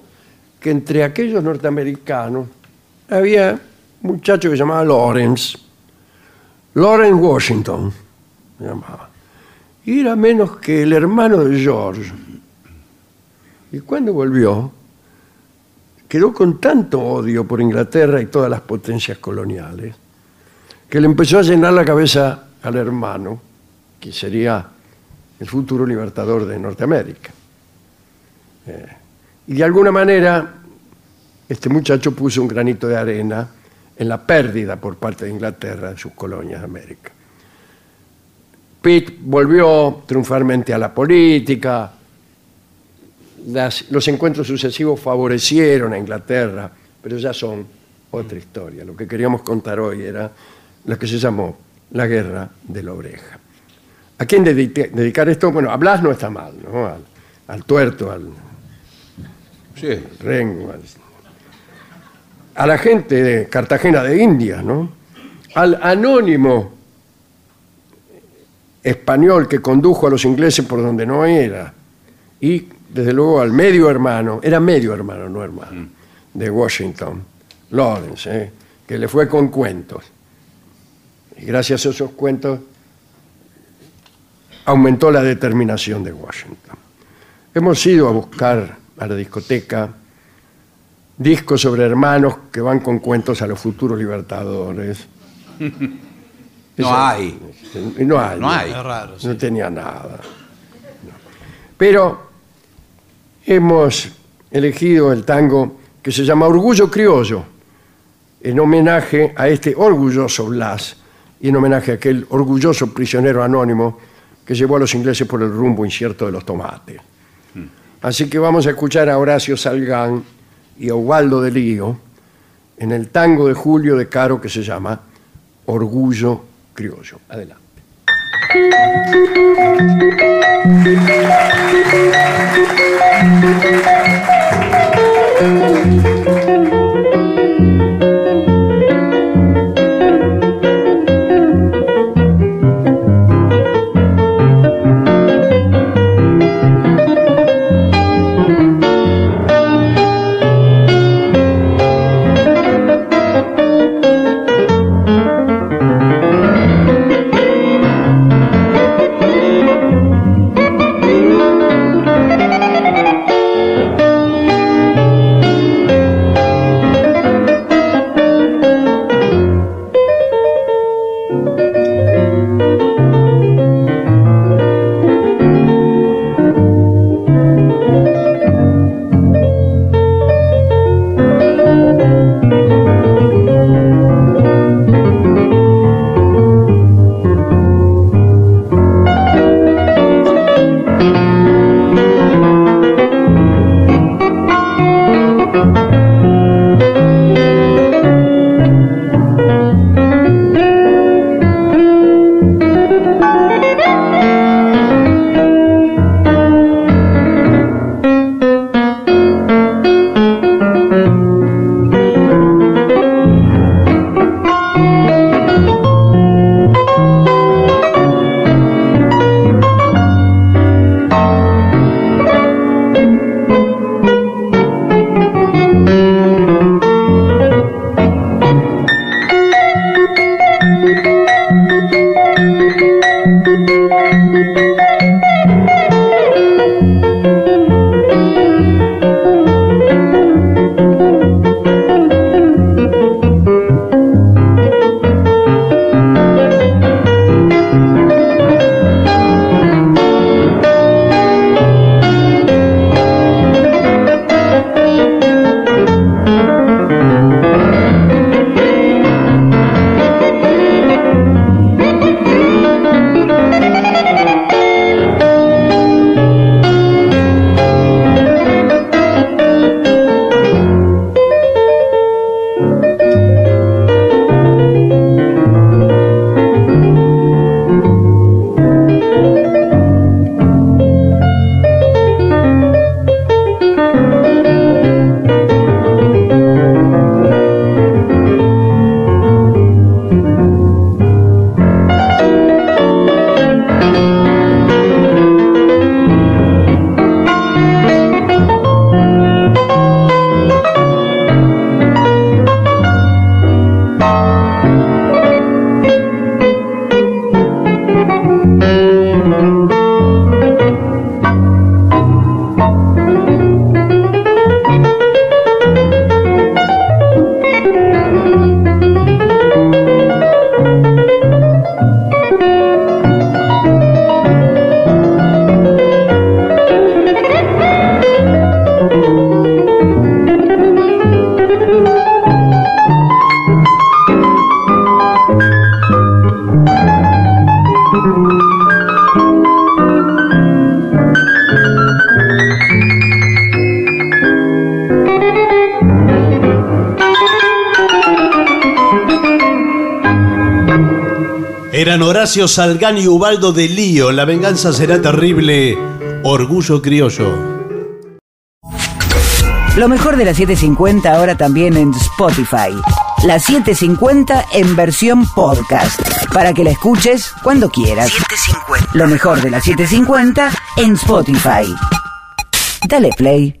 que entre aquellos norteamericanos había un muchacho que se llamaba Lawrence, Lawrence Washington, se llamaba, y era menos que el hermano de George. Y cuando volvió, quedó con tanto odio por Inglaterra y todas las potencias coloniales, que le empezó a llenar la cabeza al hermano, que sería el futuro libertador de Norteamérica. Eh, y de alguna manera, este muchacho puso un granito de arena en la pérdida por parte de Inglaterra de sus colonias de América. Pitt volvió triunfalmente a la política, las- los encuentros sucesivos favorecieron a Inglaterra, pero ya son otra historia. Lo que queríamos contar hoy era lo que se llamó la guerra de la oreja. ¿A quién dedicar esto? Bueno, a Blas no está mal, ¿no? Al, al tuerto, al Sí. rengo, al- a la gente de Cartagena de Indias, ¿no? Al anónimo español que condujo a los ingleses por donde no era. Y desde luego al medio hermano, era medio hermano, no hermano, de Washington, Lawrence, ¿eh? que le fue con cuentos. Y gracias a esos cuentos aumentó la determinación de Washington. Hemos ido a buscar a la discoteca discos sobre hermanos que van con cuentos a los futuros libertadores. No hay. No hay. No hay. Es raro, sí. No tenía nada. No. Pero hemos elegido el tango que se llama Orgullo Criollo, en homenaje a este orgulloso Blas y en homenaje a aquel orgulloso prisionero anónimo que llevó a los ingleses por el rumbo incierto de los tomates. Así que vamos a escuchar a Horacio Salgán y a Ubaldo de Lío en el tango de Julio de Caro que se llama Orgullo Criollo. Adelante. Thank you. Horacio Salgán y Ubaldo de Lío. La venganza será terrible. Orgullo criollo. Lo mejor de la 750 ahora también en Spotify. La 750 en versión podcast. Para que la escuches cuando quieras. Lo mejor de la 750 en Spotify. Dale play.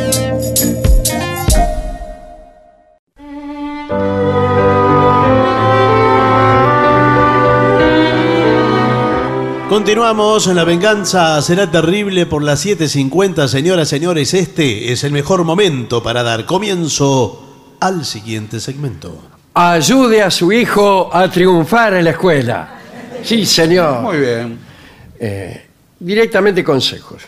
Continuamos en La Venganza Será Terrible por las 7.50. Señoras, señores, este es el mejor momento para dar comienzo al siguiente segmento. Ayude a su hijo a triunfar en la escuela. Sí, señor. Muy bien. Eh, directamente consejos.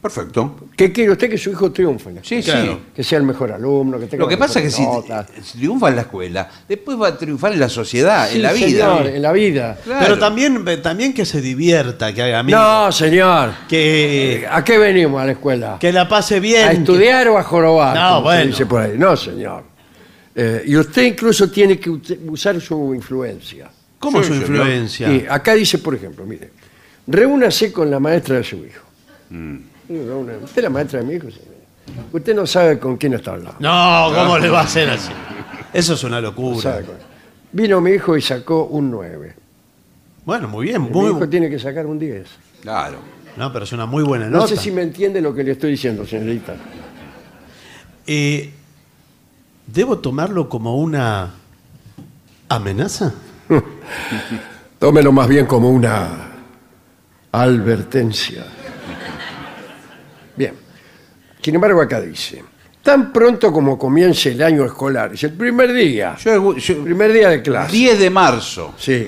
Perfecto. ¿Qué quiere usted que su hijo triunfe? en la Sí, escuela? sí. Que sea el mejor alumno, que tenga Lo que las pasa es que mejores si, notas. si triunfa en la escuela, después va a triunfar en la sociedad, Sí, en la vida. señor, en la vida. Claro. Pero también, también que se divierta, que haga amigos. No, señor. Que, ¿A qué venimos a la escuela? que la pase bien. ¿A estudiar o a jorobar? No, como se bueno. dice por ahí. No, señor. Eh, y usted incluso tiene que ut- usar su influencia. ¿Cómo Sí, su señor. influencia? Y acá dice, por ejemplo, mire, reúnase con la maestra de su hijo. ¿Usted es la maestra de mi hijo? Sí. Usted no sabe con quién está hablando. No, ¿cómo le va a hacer así? Eso es una No locura. sabe con- Vino mi hijo y sacó un 9. Bueno, muy bien. Mi Muy, hijo tiene que sacar un 10. Claro. no, pero es una muy buena No nota. sé si me entiende lo que le estoy diciendo, señorita. Eh, ¿Debo tomarlo como una amenaza? Tómelo más bien como una advertencia. Sin embargo, acá dice, tan pronto como comience el año escolar, es el primer día, Yo, yo- el primer día de clase. 10 de marzo. Sí.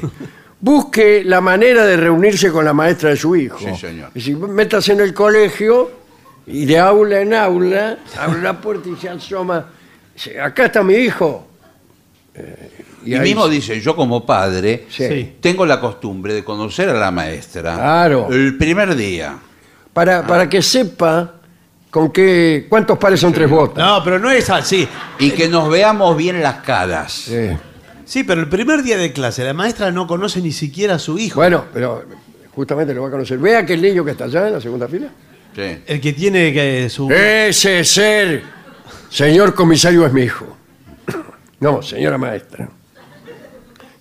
Busque la manera de reunirse con la maestra de su hijo. Sí, señor. Es decir, métase en el colegio y de aula en aula, abre la puerta y se asoma. Dice, acá está mi hijo. Eh, Y, ahí mismo se- dice, yo como padre Sí. Sí. tengo la costumbre de conocer a la maestra Claro. el primer día. Para, para que sepa con qué, cuántos pares son tres botas. No, pero no es así. Y que nos veamos bien las caras. Sí. Sí, pero el primer día de clase, la maestra no conoce ni siquiera a su hijo. Bueno, pero justamente lo va a conocer. Ve aquel niño que está allá en la segunda fila. Sí. El que tiene que su. Ese ser, señor comisario, es mi hijo. No, señora maestra.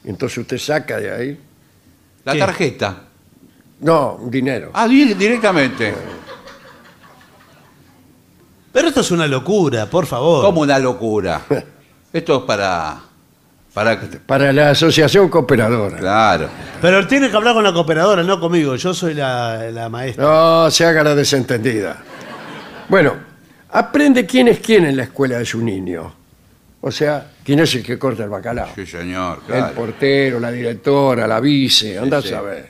Y Entonces usted saca de ahí. La ¿Qué? tarjeta. No, un dinero. Ah, di- directamente. Pero esto es una locura, por favor. Como una locura. Esto es para... para Para la asociación cooperadora. claro. Pero tiene que hablar con la cooperadora, no conmigo. Yo soy la, la maestra. No se haga la desentendida. Bueno, aprende quién es quién en la escuela de su niño. O sea, quién es el que corta el bacalao. Sí, señor. El Claro. portero, la directora, la vice, anda sí. a saber.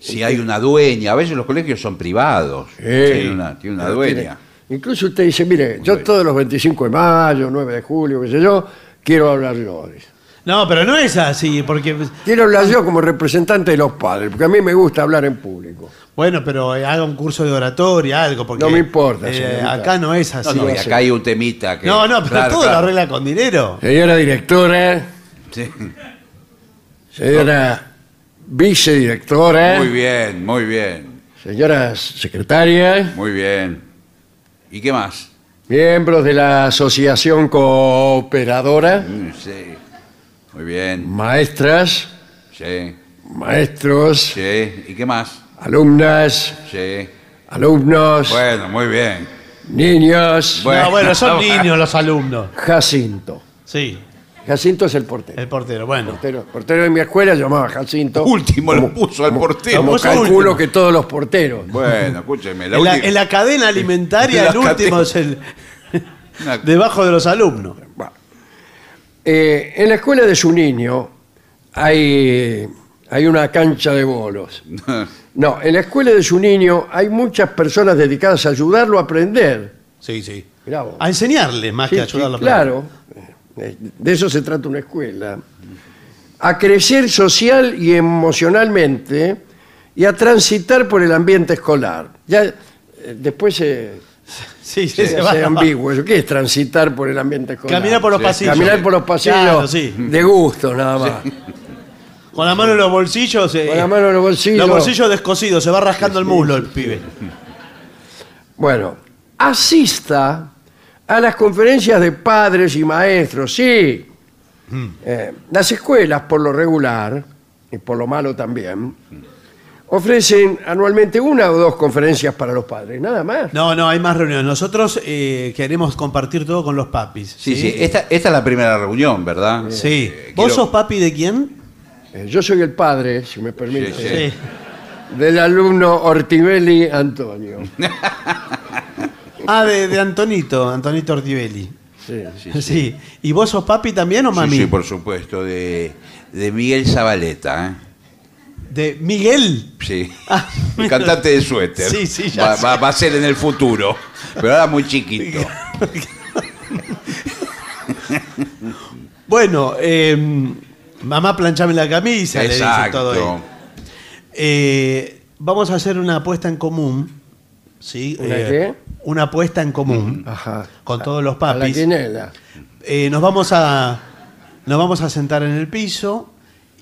Si hay una dueña. A veces los colegios son privados. Sí. Tiene una, tiene una Pero dueña. tiene- incluso usted dice, mire, yo todos los 25 de mayo, 9 de julio, qué sé yo, quiero hablar yo. dice. No, pero no es así, porque. Quiero hablar yo como representante de los padres, porque a mí me gusta hablar en público. Bueno, pero eh, haga un curso de oratoria, algo, porque. No me importa, eh, señorita. acá no es así. No, no, y acá hay un temita que... no, no, pero Claro, todo claro. lo arregla con dinero. Señora directora, Sí. señora vicedirectora, Muy bien, muy bien. señoras secretarias, Muy bien. ¿Y qué más? miembros de la asociación cooperadora, Mm, Sí. Muy bien. maestras, Sí. maestros, Sí. ¿Y qué más? alumnas, Sí. alumnos, Bueno, muy bien. niños, Bueno. no, bueno, son niños los alumnos. Jacinto. Sí, Jacinto es el portero. el portero. Bueno. portero, portero de mi escuela llamaba Jacinto. Último lo puso al portero. Como calculo último. que todos los porteros. Bueno, escúcheme. La En la, última- en la cadena alimentaria, la el último cadena. es el. Una- debajo de los alumnos. Bueno. Eh, en la escuela de su niño hay, hay una cancha de bolos. No, en la escuela de su niño hay muchas personas dedicadas a ayudarlo a aprender. Sí, sí. Mirá vos. A enseñarle más Sí, que a sí, ayudarlo. a claro, Eh, de eso se trata una escuela. A crecer social y emocionalmente y a transitar por el ambiente escolar. Ya eh, después se, Sí, sí, se se va. hace ambiguo. ¿Eso ¿Qué es transitar por el ambiente escolar? Caminar por los Sí, pasillos. Caminar por los pasillos Claro, de gusto, nada más. Con la mano en los bolsillos. eh, Con la mano en los bolsillos. Los bolsillos descosidos, se va rascando el muslo el pibe. Bueno, asista a las conferencias de padres y maestros, sí. Eh, las escuelas, por lo regular, y por lo malo también, ofrecen anualmente una o dos conferencias para los padres, nada más. No, no, hay más reuniones. Nosotros eh, queremos compartir todo con los papis. Sí, sí. Esta, esta es la primera reunión, ¿verdad? Sí. Eh, ¿Vos quiero- sos papi de quién? Eh, yo soy el padre, si me permite, Sí, sí. Sí. del alumno Ortivelli Antonio. Ah, de, de Antonito, Antonito Ortivelli. Sí. Sí, ¿Y vos sos papi también o mami? Sí, sí, por supuesto, de, de Miguel Zabaleta, ¿eh? De Miguel. Sí. Ah, el cantante de suéter. Sí, sí, ya va, sé. va- va a ser en el futuro. Pero ahora muy chiquito. Bueno, eh, mamá planchame la camisa, le dice todo Exacto. ahí. Eh, vamos a hacer una apuesta en común. ¿Sí? ¿Una Eh, qué? Una apuesta en común. Ajá. Con todos los A la papis. quinela. Eh, nos vamos a nos vamos a sentar en el piso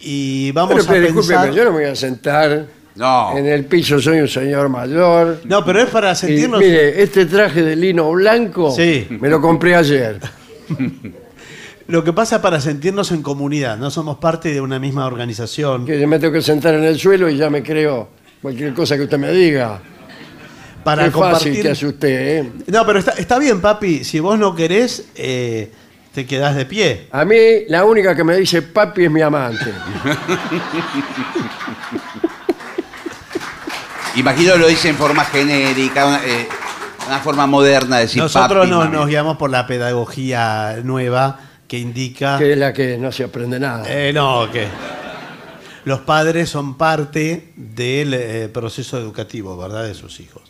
y vamos Bueno, pero a pensar. discúlpeme, yo no me voy a sentar No. en el piso, soy un señor mayor. No, pero es para Y, sentirnos. mire, este traje de lino blanco Sí. me lo compré ayer. Lo que pasa es para sentirnos en comunidad. No somos parte de una misma organización. Que yo me tengo que sentar en el suelo y ya me creo cualquier cosa que usted me diga. Para Qué fácil compartir. que hace usted, ¿eh? No, pero está, está bien, papi. Si vos no querés, eh, te quedás de pie. A mí, la única que me dice papi es mi amante. Imagino lo dice en forma genérica, una, eh, una forma moderna de decir Nosotros papi, nos, mami. nos guiamos por la pedagogía nueva que indica. que es la que no se aprende nada. Eh, no, que los padres son parte del eh, proceso educativo, ¿verdad? De sus hijos.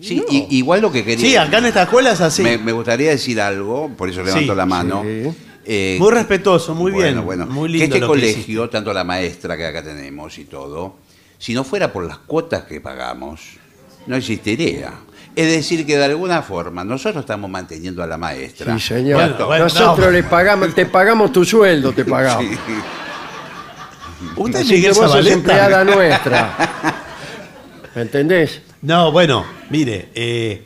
Sí, igual lo que quería. Sí, acá en esta escuela es así. me, me gustaría decir algo, por eso levanto Sí, la mano. sí. Eh, Muy respetuoso, muy bueno, bien. Bueno, muy que lindo. este lo que colegio, tanto la maestra que acá tenemos y todo, si no fuera por las cuotas que pagamos, no existiría. Es decir, que de alguna forma nosotros estamos manteniendo a la maestra. Sí, señor. Bueno, bueno, Nosotros no. le pagamos, te pagamos tu sueldo, te pagamos. Sí. ¿Usted es Así que Miguel vos sos Zabaleta? empleada nuestra. ¿Me entendés? No, bueno, mire, eh,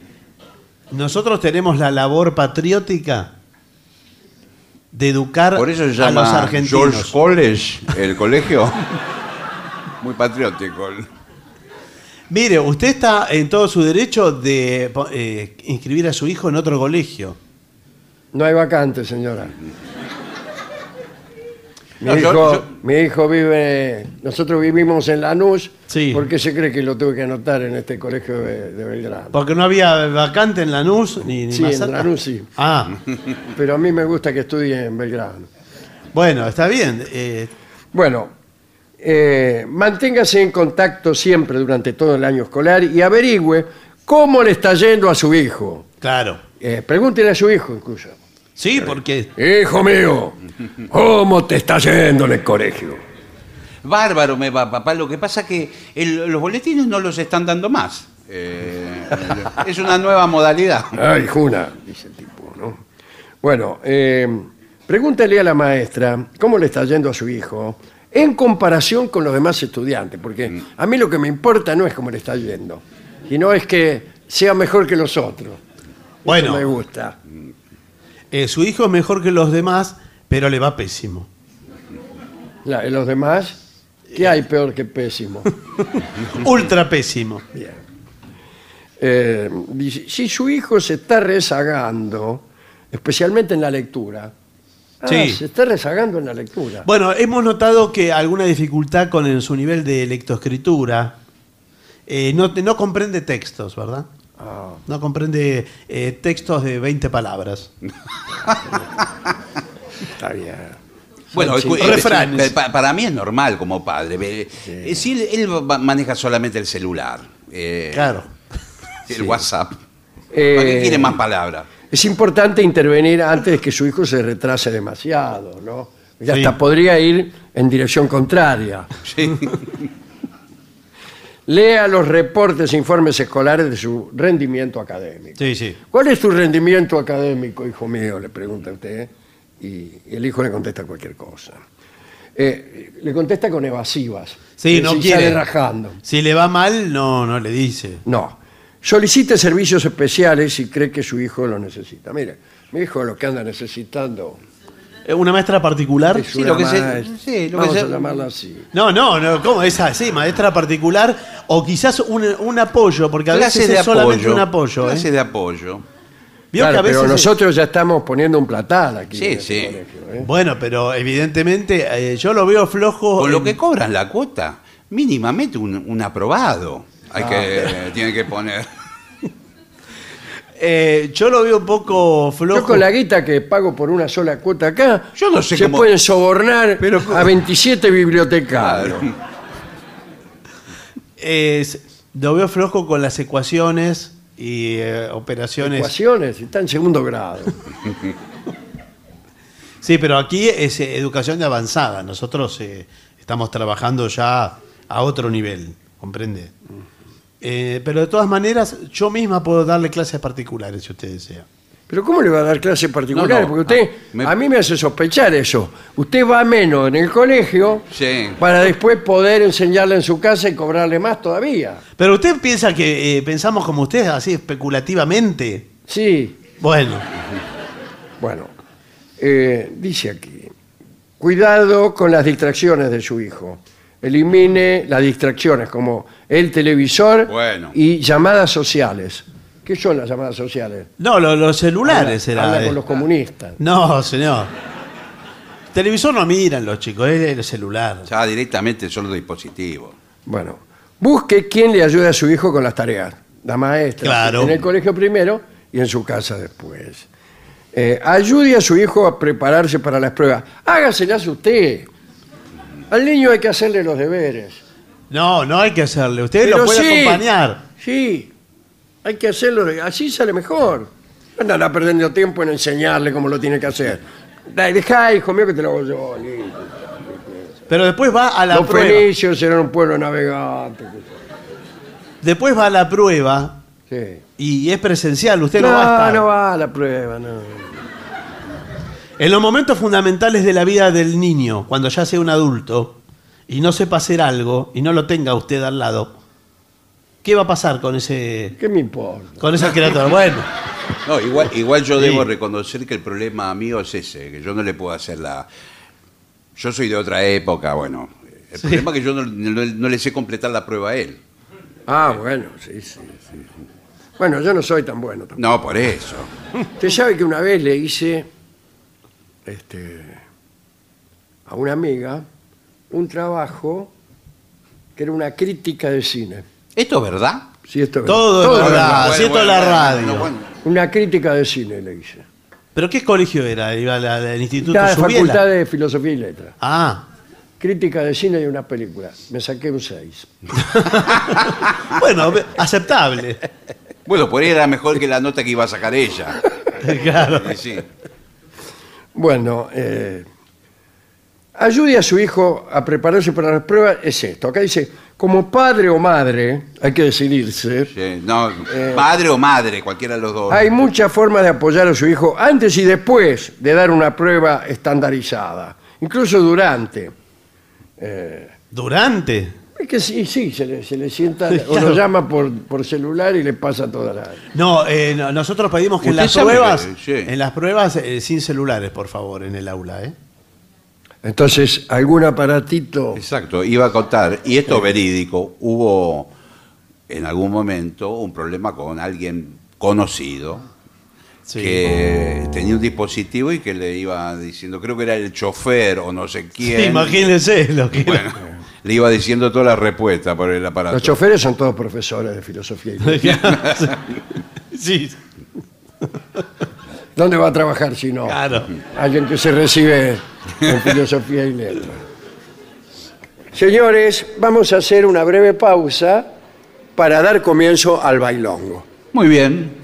nosotros tenemos la labor patriótica de educar Por eso se a los llama argentinos. George College, el colegio. Muy patriótico. Mire, usted está en todo su derecho de eh, inscribir a su hijo en otro colegio. No hay vacante, señora. Mi, No, yo- hijo, yo- mi hijo vive, nosotros vivimos en Lanús, Sí. ¿por qué se cree que lo tuve que anotar en este colegio de, de Belgrano? Porque no había vacante en Lanús ni, ni Sí, más en. Lanús sí. Ah, Pero a mí me gusta que estudie en Belgrano. bueno, está bien. eh, Bueno, eh, manténgase en contacto siempre durante todo el año escolar y averigüe cómo le está yendo a su hijo. claro. Eh, pregúntele a su hijo incluso. Sí, porque Hijo mío, ¿cómo te está yendo en el colegio? Bárbaro me va, papá. Lo que pasa es que el- los boletines no los están dando más. Eh, es una nueva modalidad. Ay, Juna, dice el tipo, ¿no? Bueno, eh, pregúntale a la maestra cómo le está yendo a su hijo en comparación con los demás estudiantes, porque a mí lo que me importa no es cómo le está yendo, sino es que sea mejor que los otros. Eso Bueno. me gusta. Eh, su hijo es mejor que los demás, pero le va pésimo. La- los demás, ¿qué hay peor que pésimo? Ultra pésimo. Bien. Eh, dice, si su hijo se está rezagando, especialmente en la lectura, ah, Sí. se está rezagando en la lectura. Bueno, hemos notado que alguna dificultad con el- su nivel de lectoescritura. Eh, no, no comprende textos, ¿verdad? Ah, No comprende eh, textos de 20 palabras. está bien. Bueno, Sí, eh, Refranes. eh, pa- para mí es normal como padre. Si él, maneja solamente el celular, eh, Claro. el WhatsApp, Eh, ¿para qué quiere más palabras? Es importante intervenir antes de que su hijo se retrase demasiado, ¿no? Ya Sí. hasta podría ir en dirección contraria. Sí. Lea los reportes e informes escolares de su rendimiento académico. Sí, sí. ¿Cuál es tu rendimiento académico, hijo mío? Le pregunta usted. Y el hijo le contesta cualquier cosa. Eh, le contesta con evasivas. Sí, no si quiere. sale rajando. Si le va mal, no, no le dice. No. Solicite servicios especiales si cree que su hijo lo necesita. Mire, mi hijo lo que anda necesitando Eh, ¿Una maestra particular? es Sí, una lo que se- maestra. sí, lo que Vamos se- a llamarla así. No, no, no, ¿cómo es así? Maestra particular o quizás un, un apoyo, porque a Clase veces de es solamente apoyo. un apoyo. ¿eh? Clase de apoyo. Vio Claro, que a veces pero es- nosotros ya estamos poniendo un platal aquí. Sí, en este sí. colegio, ¿eh? Bueno, pero evidentemente eh, yo lo veo flojo. Con lo en- que cobran la cuota, mínimamente un, un aprobado. Hay Ah. que, tiene que poner. eh, yo lo veo un poco flojo. Yo con la guita que pago por una sola cuota acá, Yo no sé se cómo- pueden sobornar a 27 bibliotecarios. Eh, s- lo veo flojo con las ecuaciones y eh, operaciones. Ecuaciones, está en segundo grado. Sí, pero aquí es eh, educación de avanzada. Nosotros eh, estamos trabajando ya a otro nivel, ¿comprende? Eh, pero de todas maneras, yo misma puedo darle clases particulares si usted desea. Pero ¿cómo le va a dar clases particulares? No, no, Porque usted, ah, me- a mí me hace sospechar eso. Usted va menos en el colegio Sí. para después poder enseñarle en su casa y cobrarle más todavía. Pero usted piensa que eh, pensamos como usted, así especulativamente. Sí, Bueno, bueno, eh, dice aquí, cuidado con las distracciones de su hijo. Elimine las distracciones como el televisor Bueno. y llamadas sociales. ¿Qué son las llamadas sociales? no, lo- los celulares Habla- era. habla eh. con los comunistas. No, señor. Televisor no miran los chicos, es el celular. Ya directamente son los dispositivos. Bueno, busque quién le ayude a su hijo con las tareas. La maestra. Claro. En el colegio primero y en su casa después. Eh, ayude a su hijo a prepararse para las pruebas. Hágaselas usted. Al niño hay que hacerle los deberes. No, no hay que hacerle. Usted lo Pero puede sí, acompañar. Sí, hay que hacerlo. Así sale mejor. No andará perdiendo tiempo en enseñarle cómo lo tiene que hacer. Dale, Dejá, hijo mío, que te lo hago yo. listo. Pero después va a la Los prueba. fenicios eran un pueblo navegante. Después va a la prueba Sí. y es presencial. Usted no, no, va a estar. no va a la prueba, no. En los momentos fundamentales de la vida del niño, cuando ya sea un adulto y no sepa hacer algo y no lo tenga usted al lado, ¿qué va a pasar con ese ¿Qué me importa? con esa criatura? Bueno, No, igual, igual yo Sí. debo reconocer que el problema mío es ese, que yo no le puedo hacer la... Yo soy de otra época, bueno. El Sí. problema es que yo no, no- no le sé completar la prueba a él. Ah, bueno, sí, sí, sí. Bueno, yo no soy tan bueno tampoco. No, por eso. Usted sabe que una vez le hice este, a una amiga un trabajo que era una crítica de cine. ¿Esto es verdad? Sí, esto es Todo es es verdad. si esto es la radio. Una crítica de cine le hice. ¿Pero qué colegio era? ¿Iba Instituto La Subiela? Facultad de Filosofía y Letras. Ah, Crítica de cine y una película. Me saqué un 6. bueno, ve- aceptable. Bueno, por ahí era mejor que la nota que iba a sacar ella. claro. Sí, sí. Bueno, eh, ayude a su hijo a prepararse para las pruebas es esto. Acá dice, como padre o madre, hay que decidirse. Sí, No, padre o madre, cualquiera de los dos. Eh, Hay muchas formas de apoyar a su hijo antes y después de dar una prueba estandarizada, incluso durante. Durante. Es que sí, sí, se le, se le sienta o Claro. lo llama por, por celular y le pasa toda la... No, eh, no, nosotros pedimos que en Usted las sabe pruebas, sí. en las pruebas eh, sin celulares, por favor, en el aula, ¿eh? Entonces, algún aparatito... Exacto, iba a contar, y esto es verídico, hubo en algún momento un problema con alguien conocido Sí. que tenía un dispositivo y que le iba diciendo, creo que era el chofer o no sé quién. Sí, imagínense lo que Bueno, le iba diciendo toda la respuesta por el aparato. Los choferes son todos profesores de filosofía. y sí, ¿Dónde va a trabajar si no? claro. Alguien que se recibe en filosofía y letras. Señores, vamos a hacer una breve pausa para dar comienzo al bailongo. Muy bien.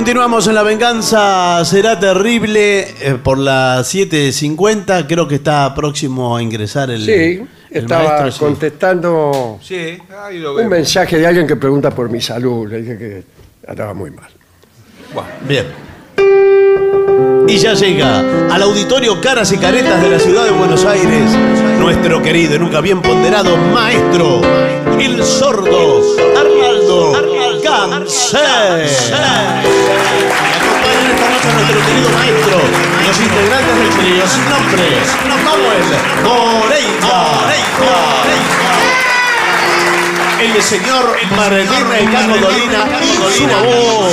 Continuamos en La Venganza Será Terrible eh, por las 7.50. Creo que está próximo a ingresar el, Sí, el estaba maestro. sí. contestando Sí, ahí lo un mensaje de alguien que pregunta por mi salud. Le dije que andaba muy mal. Bien. Y ya llega al auditorio Caras y Caretas de la ciudad de Buenos Aires nuestro querido y nunca bien ponderado maestro, el sordo Y acompañan esta noche nuestro querido maestro, los integrantes del trío sin nombre, Manuel Moreira. El señor Martín Ricardo Dolina y su voz.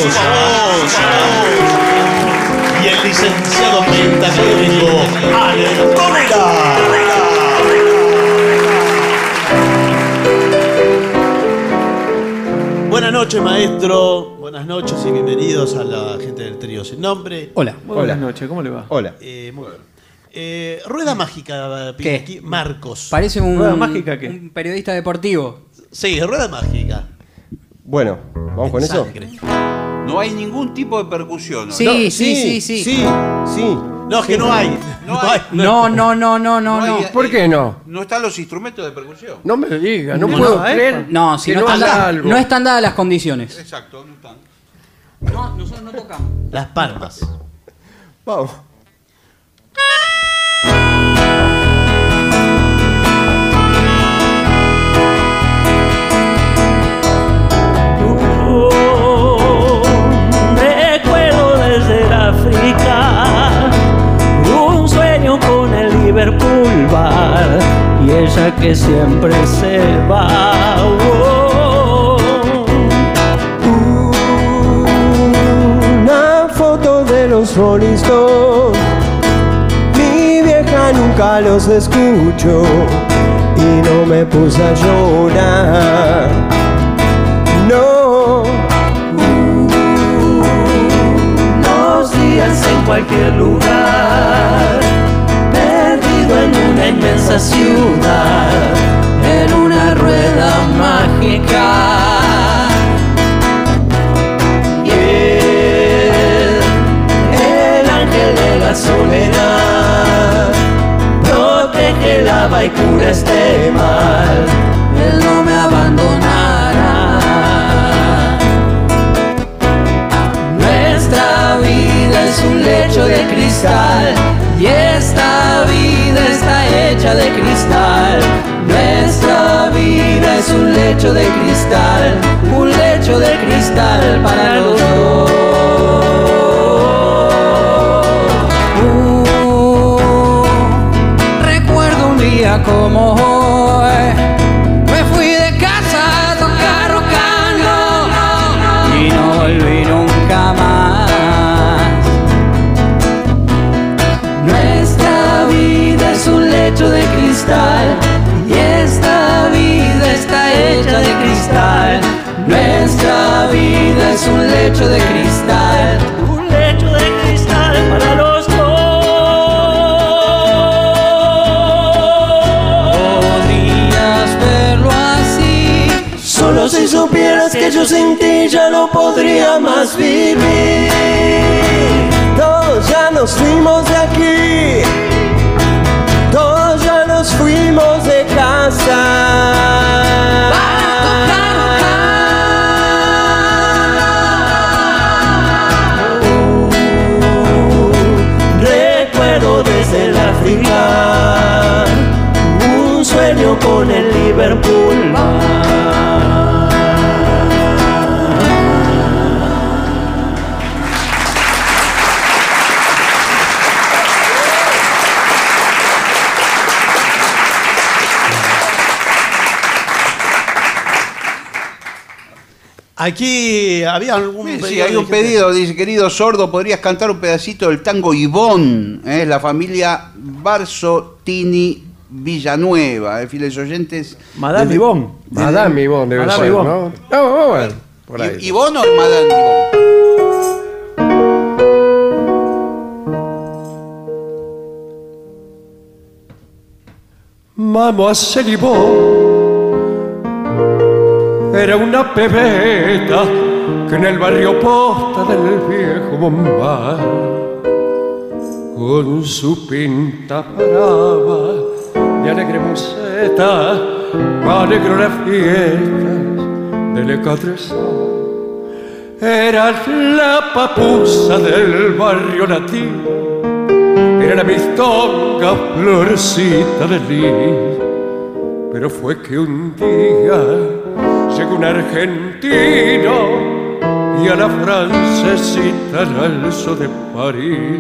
Y el licenciado pentacadémico Allen Gómez. Buenas noches, maestro. Buenas noches y bienvenidos a la gente del trío sin nombre. Hola, buenas noches, ¿cómo le va? Hola. Eh, muy bien. Eh, rueda mágica, ¿Qué? Marcos. Parece un, ¿Rueda mágica qué? un periodista deportivo. Sí, rueda mágica. Bueno, vamos con eso. No hay ningún tipo de percusión. ¿no? Sí, No, sí, sí, sí. Sí, sí. No, es que no hay. No hay. No, no, no, no, no, no. hay- ¿Por qué no? No están los instrumentos de percusión. No me diga, no, No, puedo no, ¿eh? creer No, si que no, no están dadas, algo. no están dadas las condiciones. Exacto, no están. No, nosotros no tocamos. Las palmas. Vamos. Y ella que siempre se va. Oh. Una foto de los Rolling. Mi vieja nunca los escucho y no me puse a llorar. No. Los días en cualquier lugar, una inmensa ciudad, en una rueda mágica. Y él, el ángel de la soledad, protege, lava y cura este mal. Él no me abandonará. Es un lecho de cristal y esta vida está hecha de cristal. Nuestra vida es un lecho de cristal, un lecho de cristal para los dos. Uh, recuerdo un día como hoy, es un lecho de cristal, un lecho de cristal para los dos. Podrías verlo así. Solo si supieras que yo sin ti ya no podría más vivir. Todos ya nos fuimos de aquí. Todos ya nos fuimos de casa. Recuerdo un sueño con el Liverpool. Aquí había algún Sí, pedido hay de un pedido, dice, querido sordo, ¿podrías cantar un pedacito del tango Ivón? ¿eh? La familia Barzo-Tini Villanueva, eh, fieles oyentes. Madame Ivonne. Madame Ivonne debe Madame ser, Ivonne. ¿no? No, vamos a ver. Por ahí. ¿I- ¿Ivón o Madame Ivón? Mademoiselle Yvonne era una pebeta que en el barrio posta del viejo Bombay, con su pinta brava de alegre museta, alegró las fiestas del Catresón. Era la papusa del barrio latino, era la mistonga florcita de lis. Pero fue que un día llegó un argentino y a la francesita la alzó de París.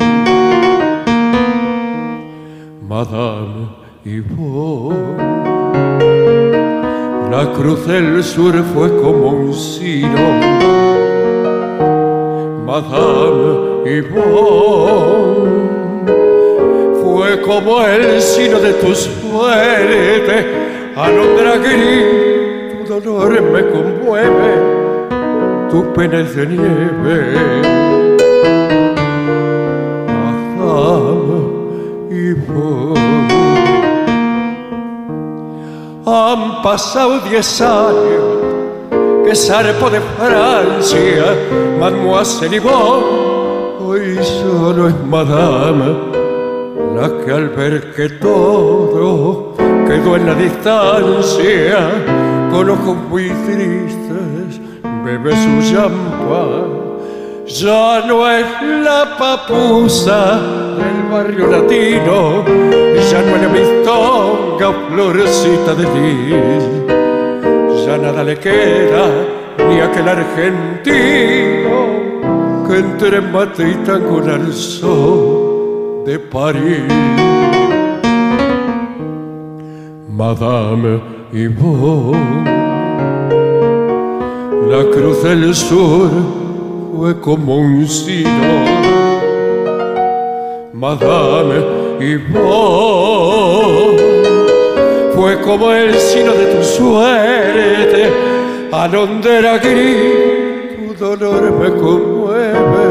Madame Yvonne, la cruz del sur fue como un sino. Madame Yvonne fue como el sino de tu suerte. Alondra gris, dolor me conmueve, tu pena es de nieve. Madame Yvonne. Han pasado diez años que zarpo de Francia, Mademoiselle Yvonne, hoy solo es Madame la que al ver que todo quedó en la distancia, con ojos muy tristes, bebe su champán. Ya no es la papusa del barrio latino, ya no es mistonga florecita de lis, ya nada le queda ni aquel argentino que entre Madrid con el sol de París. Madame Yvonne, la cruz del sur fue como un sino. Madame Yvonne, fue como el sino de tu suerte, alondera gris, tu dolor me conmueve,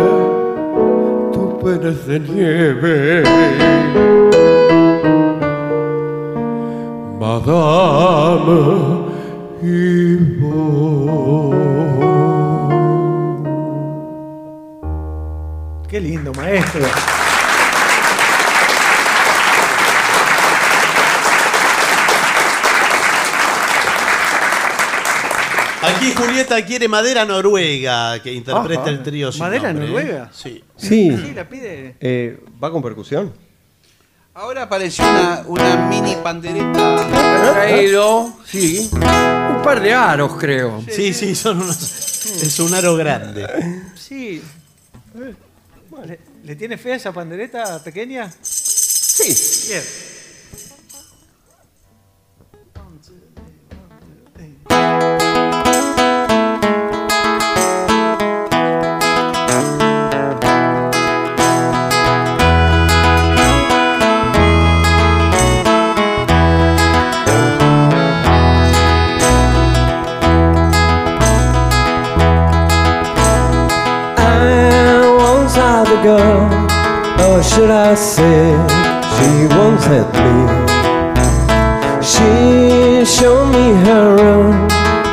tu pena de nieve. Madame Yvonne. Qué lindo, maestro. Aquí Julieta quiere madera noruega que interprete Ajá. el trío ¿Madera nombre, ¿eh? noruega? Sí. Sí. Sí, la pide. Eh, ¿Va con percusión? Ahora apareció una, una mini pandereta. Traído, sí, un par de aros creo. Sí, sí, son unos. Es un aro grande. Sí. ¿Le, le tiene fe a esa pandereta pequeña? Sí. Bien. Say, she once had me. She showed me her room,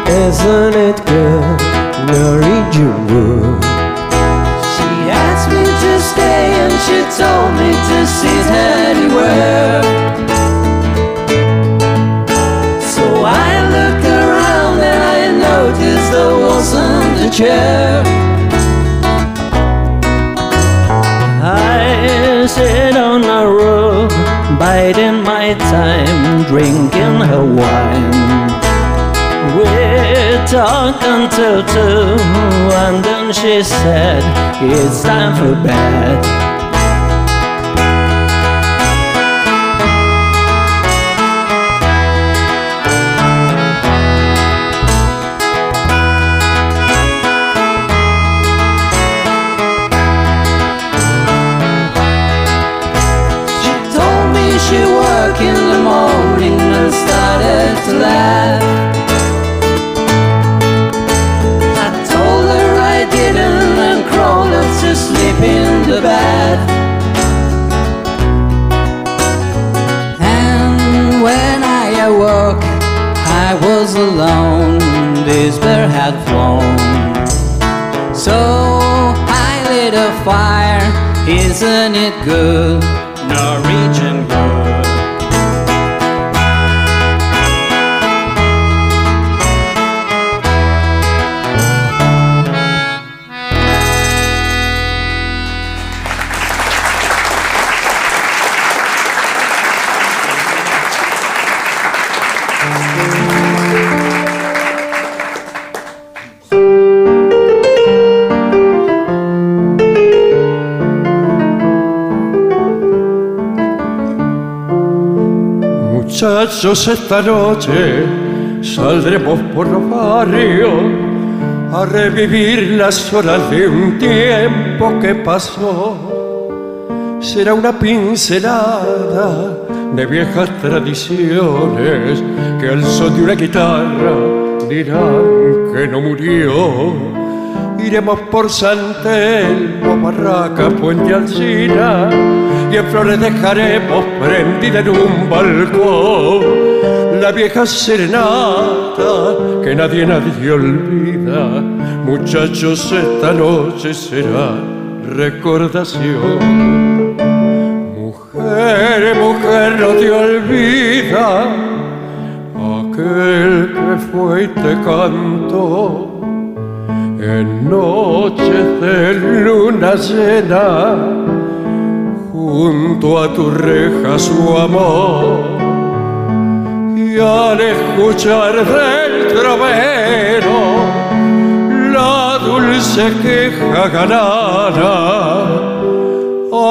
isn't it good? Norwegian wood. She asked me to stay and she told me to sit anywhere. So I looked around and I noticed there wasn't a chair. Time, drinking her wine. We talked until two, and then she said, It's time for bed. had flown. So I lit a fire, isn't it good? Esta noche saldremos por los barrios a revivir las horas de un tiempo que pasó. Será una pincelada de viejas tradiciones que al son de una guitarra dirán que no murió. Iremos por San Telmo, Barraca, Puente Alcina en flores dejaremos prendida en un balcón la vieja serenata que nadie, nadie olvida. Muchachos, esta noche será recordación. Mujer, mujer, no te olvida aquel que fue y te cantó en noches de luna llena, junto a tu reja su amor. Y al escuchar del trovero la dulce queja ganada,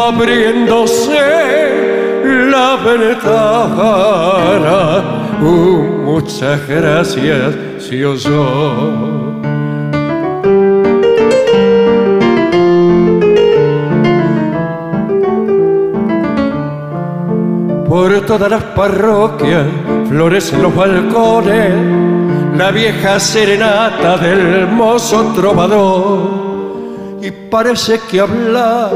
abriéndose la ventana, uh, muchas gracias, si. Por todas las parroquias florecen los balcones la vieja serenata del mozo trovador. Y parece que hablara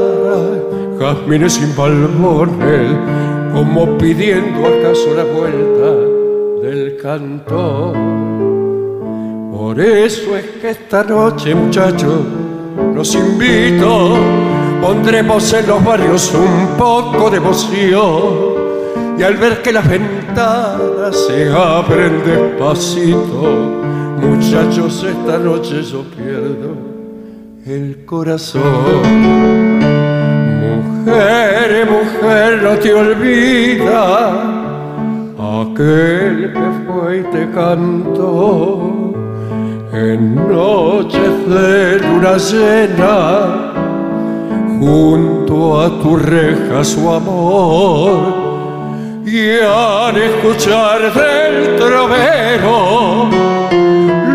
jazmines sin balbones, como pidiendo acaso la vuelta del cantor. Por eso es que esta noche, muchachos, los invito, pondremos en los barrios un poco de emoción y al ver que las ventanas se abren despacito, muchachos, esta noche yo pierdo el corazón. Mujer, mujer, no te olvidas aquel que fue y te cantó en noches de luna llena, junto a tu reja su amor y al escuchar del trovero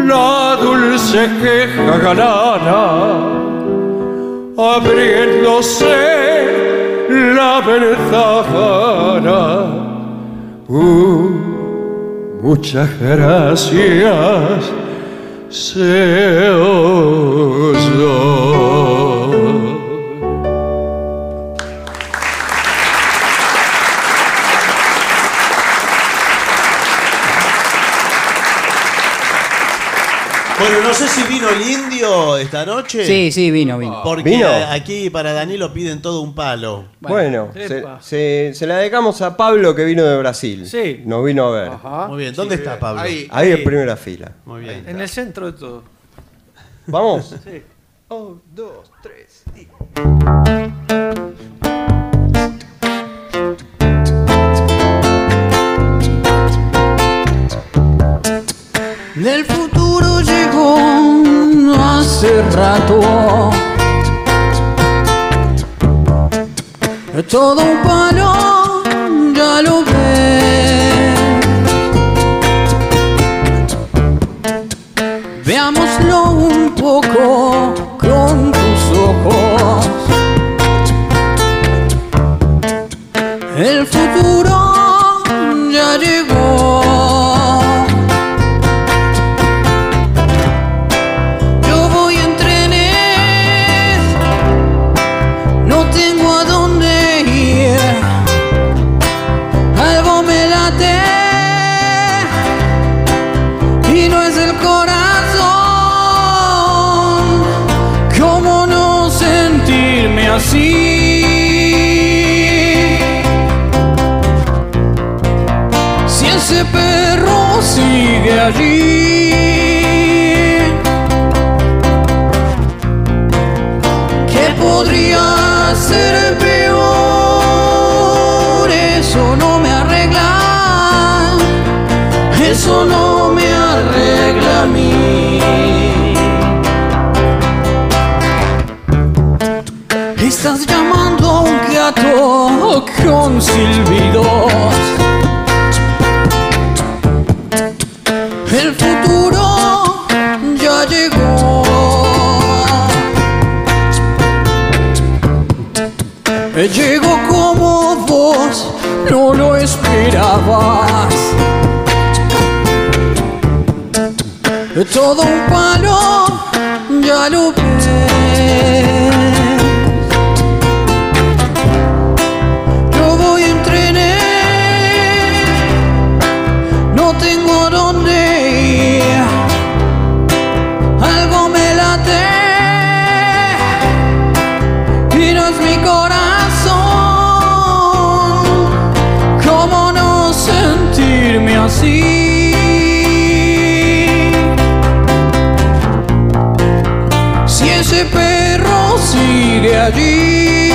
la dulce queja galana, abriéndose la ventana. Uh, muchas gracias, se. Bueno, esta noche. Sí, sí, vino, vino. Porque ¿Vino? aquí para Danilo piden todo un palo. Bueno, se, Epa. se- se la dedicamos a Pablo que vino de Brasil. Sí. Nos vino a ver. Ajá. Muy bien, ¿dónde está Pablo? Ahí, Ahí en primera fila. Muy bien. En el centro de todo. ¿Vamos? Sí. Un, dos, tres. y- Del futuro llegó hace rato. Todo un palo, ya lo ves. Veámoslo un poco ser peor? Eso no me arregla. Eso no me arregla a mí. Estás llamando a un gato con silbidos. El futuro Llegó como vos no lo esperabas. Todo un palo, ya lo ves. Allí.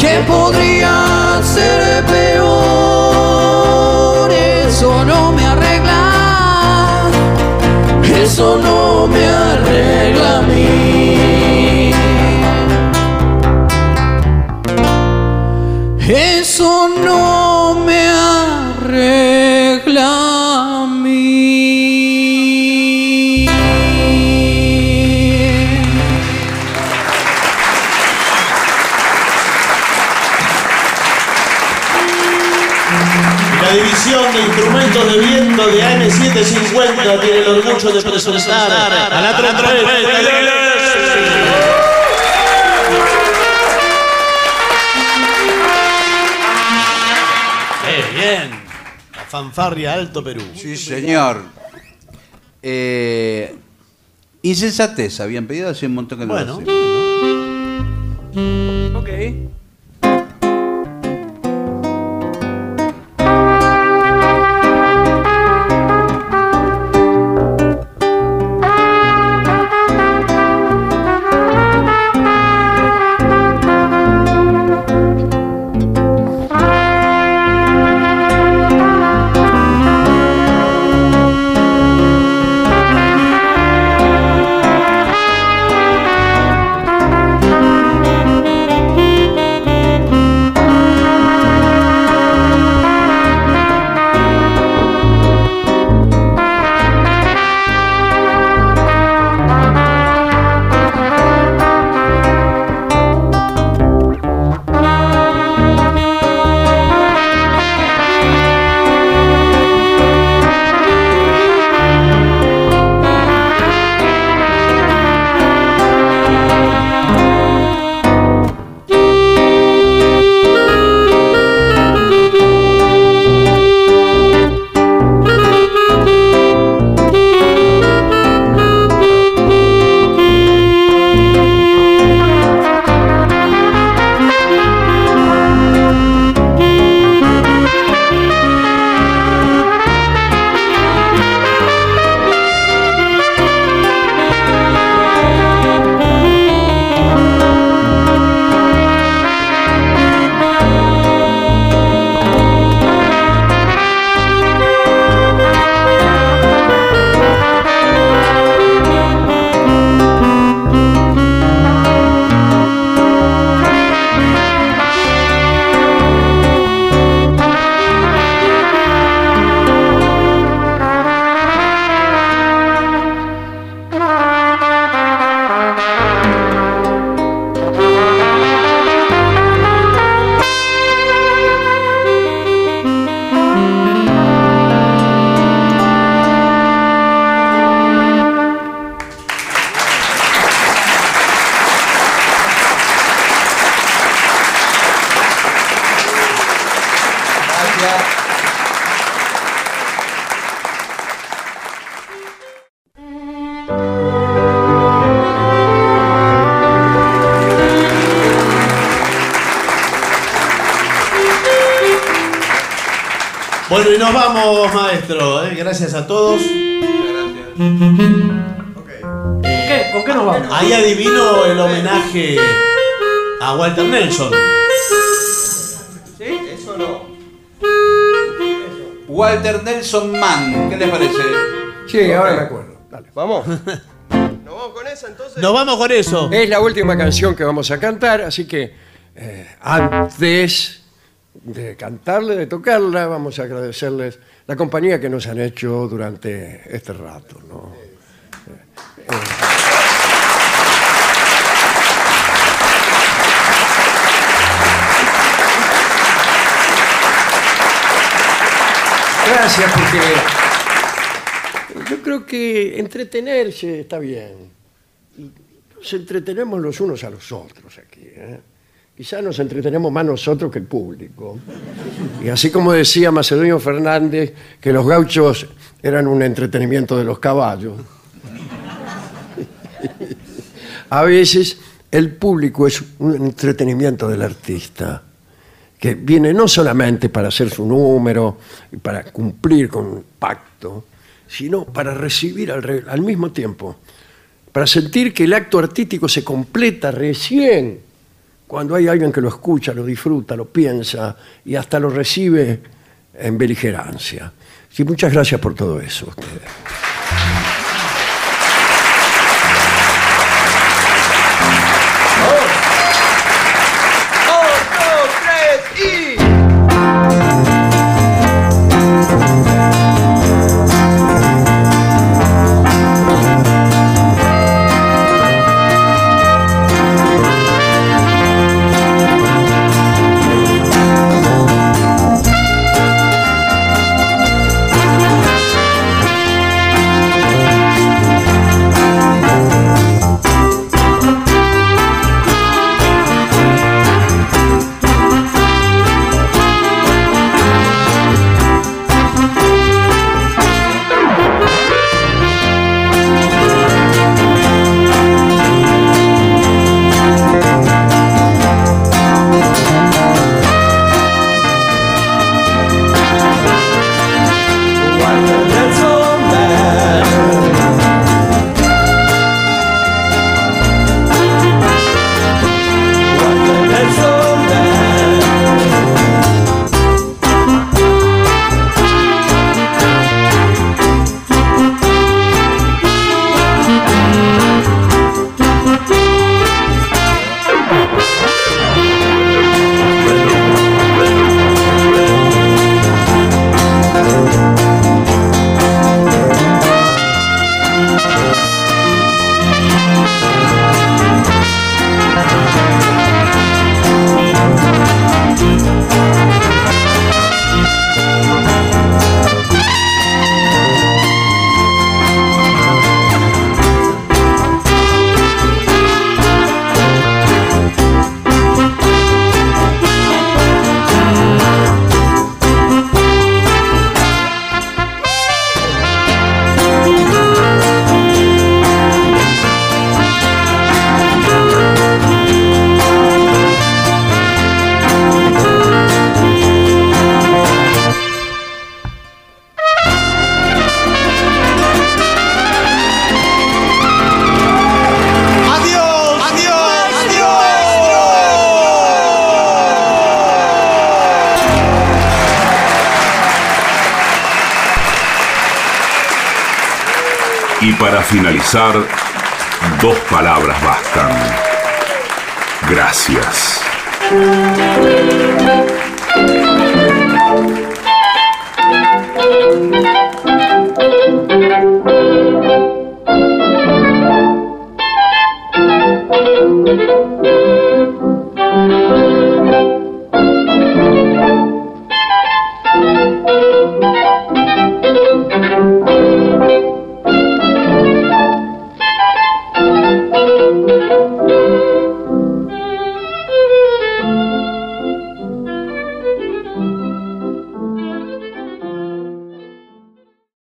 ¿Qué podría ser peor? Eso no me arregla. Eso no 1750 tiene el orgullo de presentar a la trompeta. Fanfarria Alto Perú. Sí, señor. Eh, insensatez, habían pedido hace un montón que no bueno, lo hacen. Bueno. ¿Eh? Gracias a todos. ¿Con qué, ¿Con qué nos vamos? Ahí adivino el homenaje a Walter Nelson. ¿Sí? Eso no. Walter Nelson Mann, ¿qué les parece? Sí, ahora me acuerdo. Dale. Vamos. ¿Nos vamos con esa entonces? Nos vamos con eso. Es la última canción que vamos a cantar, así que eh, antes de cantarla, de tocarla, vamos a agradecerles la compañía que nos han hecho durante este rato. ¿no? Eh, Gracias, porque yo creo que entretenerse está bien. Nos entretenemos los unos a los otros aquí. ¿eh? Quizás nos entretenemos más nosotros que el público. Y así como decía Macedonio Fernández, que los gauchos eran un entretenimiento de los caballos. A veces el público es un entretenimiento del artista, que viene no solamente para hacer su número y para cumplir con un pacto, sino para recibir al, al mismo tiempo, para sentir que el acto artístico se completa recién cuando hay alguien que lo escucha, lo disfruta, lo piensa y hasta lo recibe en beligerancia. Sí, muchas gracias por todo eso. ustedes. Para